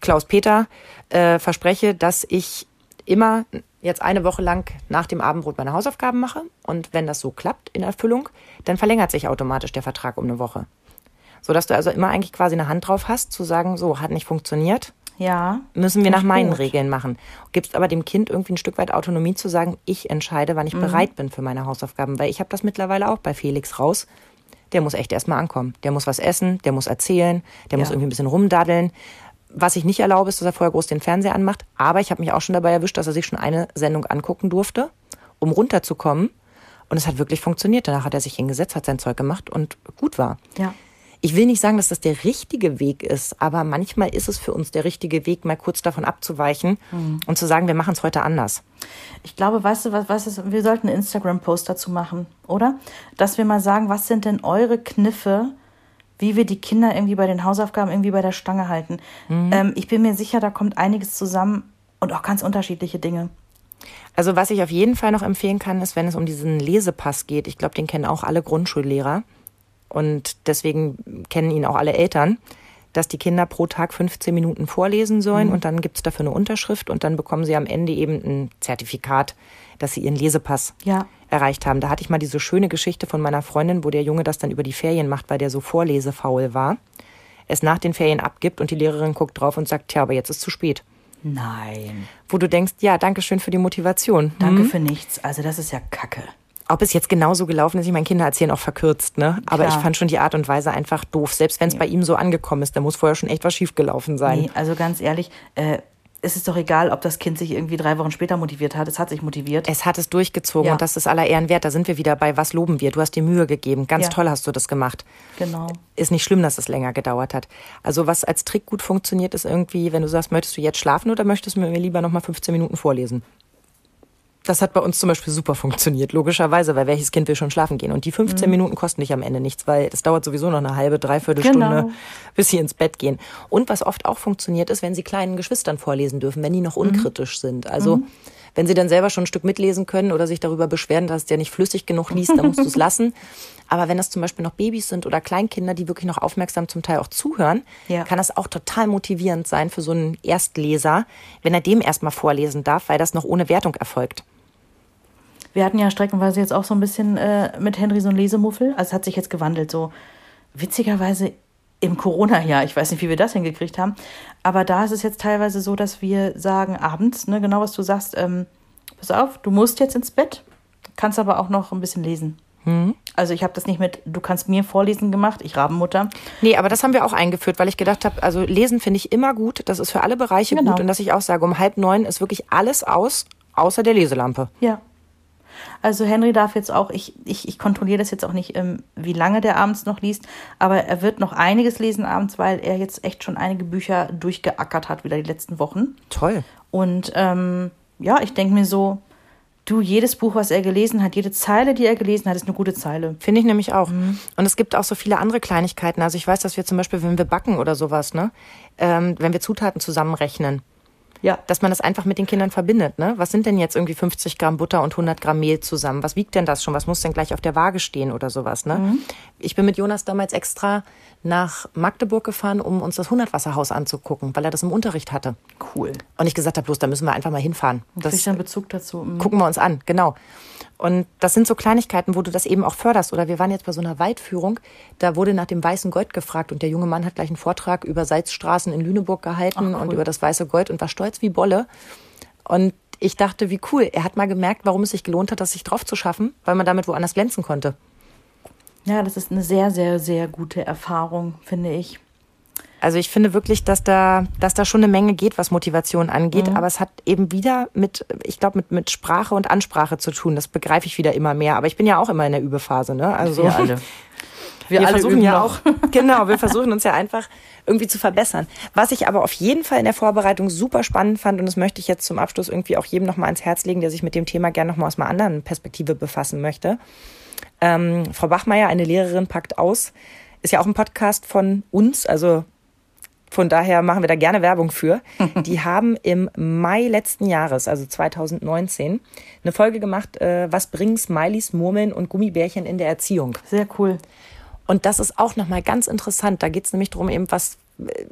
Klaus Peter, äh, verspreche, dass ich immer jetzt eine Woche lang nach dem Abendbrot meine Hausaufgaben mache und wenn das so klappt in Erfüllung, dann verlängert sich automatisch der Vertrag um eine Woche. Sodass du also immer eigentlich quasi eine Hand drauf hast, zu sagen, so, hat nicht funktioniert. Ja. Müssen wir nach meinen gut. Regeln machen. Gibst aber dem Kind irgendwie ein Stück weit Autonomie zu sagen, ich entscheide, wann ich mhm. bereit bin für meine Hausaufgaben. Weil ich habe das mittlerweile auch bei Felix raus. Der muss echt erstmal ankommen. Der muss was essen, der muss erzählen, der ja. muss irgendwie ein bisschen rumdaddeln. Was ich nicht erlaube, ist, dass er vorher groß den Fernseher anmacht. Aber ich habe mich auch schon dabei erwischt, dass er sich schon eine Sendung angucken durfte, um runterzukommen. Und es hat wirklich funktioniert. Danach hat er sich hingesetzt, hat sein Zeug gemacht und gut war. Ja. Ich will nicht sagen, dass das der richtige Weg ist, aber manchmal ist es für uns der richtige Weg, mal kurz davon abzuweichen mhm. und zu sagen, wir machen es heute anders. Ich glaube, weißt du, was, was ist, wir sollten einen Instagram-Post dazu machen, oder? Dass wir mal sagen, was sind denn eure Kniffe, wie wir die Kinder irgendwie bei den Hausaufgaben irgendwie bei der Stange halten. Mhm. Ähm, ich bin mir sicher, da kommt einiges zusammen und auch ganz unterschiedliche Dinge. Also was ich auf jeden Fall noch empfehlen kann, ist, wenn es um diesen Lesepass geht. Ich glaube, den kennen auch alle Grundschullehrer und deswegen kennen ihn auch alle Eltern, dass die Kinder pro Tag 15 Minuten vorlesen sollen mhm. und dann gibt es dafür eine Unterschrift und dann bekommen sie am Ende eben ein Zertifikat, dass sie ihren Lesepass ja. Erreicht haben. Da hatte ich mal diese schöne Geschichte von meiner Freundin, wo der Junge das dann über die Ferien macht, weil der so vorlesefaul war, es nach den Ferien abgibt und die Lehrerin guckt drauf und sagt, tja, aber jetzt ist zu spät. Nein. Wo du denkst, ja, danke schön für die Motivation. Danke hm? für nichts. Also das ist ja Kacke. Ob es jetzt genauso gelaufen ist, ich meine, Kinder erzählen auch verkürzt, ne? Aber Klar. ich fand schon die Art und Weise einfach doof. Selbst wenn es ja. bei ihm so angekommen ist, da muss vorher schon echt was schiefgelaufen sein. Nee, also ganz ehrlich, äh, es ist doch egal, ob das Kind sich irgendwie drei Wochen später motiviert hat. Es hat sich motiviert. Es hat es durchgezogen ja. und das ist aller Ehren wert. Da sind wir wieder bei, was loben wir? Du hast dir Mühe gegeben. Ganz ja. toll hast du das gemacht. Genau. Ist nicht schlimm, dass es länger gedauert hat. Also was als Trick gut funktioniert, ist irgendwie, wenn du sagst, möchtest du jetzt schlafen oder möchtest du mir lieber noch mal 15 Minuten vorlesen? Das hat bei uns zum Beispiel super funktioniert, logischerweise, weil welches Kind will schon schlafen gehen? Und die 15 mhm. Minuten kosten dich am Ende nichts, weil es dauert sowieso noch eine halbe, dreiviertel Stunde, genau. bis sie ins Bett gehen. Und was oft auch funktioniert, ist, wenn sie kleinen Geschwistern vorlesen dürfen, wenn die noch mhm. unkritisch mhm. sind. Also mhm. wenn sie dann selber schon ein Stück mitlesen können oder sich darüber beschweren, dass der nicht flüssig genug liest, dann musst du es (laughs) lassen. Aber wenn das zum Beispiel noch Babys sind oder Kleinkinder, die wirklich noch aufmerksam zum Teil auch zuhören, ja. kann das auch total motivierend sein für so einen Erstleser, wenn er dem erstmal vorlesen darf, weil das noch ohne Wertung erfolgt. Wir hatten ja streckenweise jetzt auch so ein bisschen äh, mit Henry so ein Lesemuffel. Also es hat sich jetzt gewandelt. So witzigerweise im Corona-Jahr. Ich weiß nicht, wie wir das hingekriegt haben. Aber da ist es jetzt teilweise so, dass wir sagen abends, ne, genau was du sagst, ähm, pass auf, du musst jetzt ins Bett, kannst aber auch noch ein bisschen lesen. Mhm. Also ich habe das nicht mit, du kannst mir vorlesen gemacht, ich Rabenmutter. Nee, aber das haben wir auch eingeführt, weil ich gedacht habe, also lesen finde ich immer gut, das ist für alle Bereiche genau. gut und dass ich auch sage, um halb neun ist wirklich alles aus, außer der Leselampe. Ja, also Henry darf jetzt auch, ich, ich, ich kontrolliere das jetzt auch nicht, ähm, wie lange der abends noch liest, aber er wird noch einiges lesen abends, weil er jetzt echt schon einige Bücher durchgeackert hat, wieder die letzten Wochen. Toll. Und ähm, ja, ich denke mir so, du, jedes Buch, was er gelesen hat, jede Zeile, die er gelesen hat, ist eine gute Zeile. Finde ich nämlich auch. Mhm. Und es gibt auch so viele andere Kleinigkeiten. Also ich weiß, dass wir zum Beispiel, wenn wir backen oder sowas, ne, ähm, wenn wir Zutaten zusammenrechnen, ja. Dass man das einfach mit den Kindern verbindet. Ne? Was sind denn jetzt irgendwie 50 Gramm Butter und 100 Gramm Mehl zusammen? Was wiegt denn das schon? Was muss denn gleich auf der Waage stehen oder sowas? Ne? Mhm. Ich bin mit Jonas damals extra nach Magdeburg gefahren, um uns das Hundertwasserhaus anzugucken, weil er das im Unterricht hatte. Cool. Und ich gesagt habe, bloß da müssen wir einfach mal hinfahren. Das dann Bezug dazu. Mhm. Gucken wir uns an, genau. Und das sind so Kleinigkeiten, wo du das eben auch förderst. Oder wir waren jetzt bei so einer Waldführung, da wurde nach dem weißen Gold gefragt und der junge Mann hat gleich einen Vortrag über Salzstraßen in Lüneburg gehalten Ach, cool. und über das weiße Gold und war stolz wie Bolle. Und ich dachte, wie cool. Er hat mal gemerkt, warum es sich gelohnt hat, das sich drauf zu schaffen, weil man damit woanders glänzen konnte. Ja, das ist eine sehr, sehr, sehr gute Erfahrung, finde ich. Also ich finde wirklich, dass da, dass da schon eine Menge geht, was Motivation angeht. Mhm. Aber es hat eben wieder mit, ich glaube, mit, mit Sprache und Ansprache zu tun. Das begreife ich wieder immer mehr. Aber ich bin ja auch immer in der Übephase, ne? Also wir (laughs) alle. Wir, wir versuchen ja auch, genau, wir versuchen uns ja einfach irgendwie zu verbessern. Was ich aber auf jeden Fall in der Vorbereitung super spannend fand, und das möchte ich jetzt zum Abschluss irgendwie auch jedem nochmal ans Herz legen, der sich mit dem Thema gerne nochmal aus einer anderen Perspektive befassen möchte. Ähm, Frau Bachmeier, eine Lehrerin, packt aus, ist ja auch ein Podcast von uns, also von daher machen wir da gerne Werbung für. (laughs) Die haben im Mai letzten Jahres, also 2019, eine Folge gemacht, äh, was bringen Smileys, Murmeln und Gummibärchen in der Erziehung. Sehr cool. Und das ist auch nochmal ganz interessant. Da geht es nämlich darum, eben was,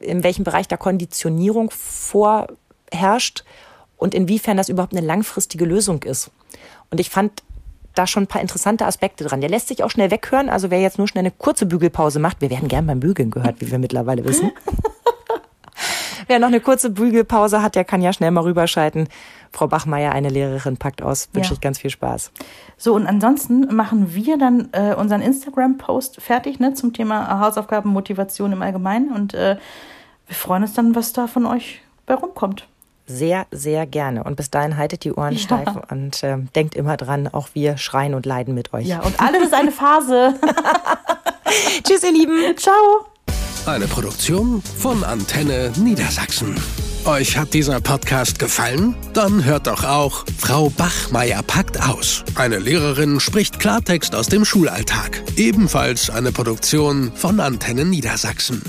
in welchem Bereich da Konditionierung vorherrscht und inwiefern das überhaupt eine langfristige Lösung ist. Und ich fand da schon ein paar interessante Aspekte dran. Der lässt sich auch schnell weghören. Also wer jetzt nur schnell eine kurze Bügelpause macht, wir werden gern beim Bügeln gehört, wie wir mittlerweile wissen. (laughs) Wer noch eine kurze Bügelpause hat, der kann ja schnell mal rüberschalten. Frau Bachmeier, eine Lehrerin, packt aus. Wünsche ja. ich ganz viel Spaß. So, und ansonsten machen wir dann äh, unseren Instagram-Post fertig ne, zum Thema Hausaufgaben, Motivation im Allgemeinen. Und äh, wir freuen uns dann, was da von euch bei rumkommt. Sehr, sehr gerne. Und bis dahin haltet die Ohren ja. steif und äh, denkt immer dran, auch wir schreien und leiden mit euch. Ja, und alles ist eine Phase. (laughs) Tschüss, ihr Lieben. Ciao. Eine Produktion von Antenne Niedersachsen. Euch hat dieser Podcast gefallen? Dann hört doch auch Frau Bachmeier packt aus. Eine Lehrerin spricht Klartext aus dem Schulalltag. Ebenfalls eine Produktion von Antenne Niedersachsen.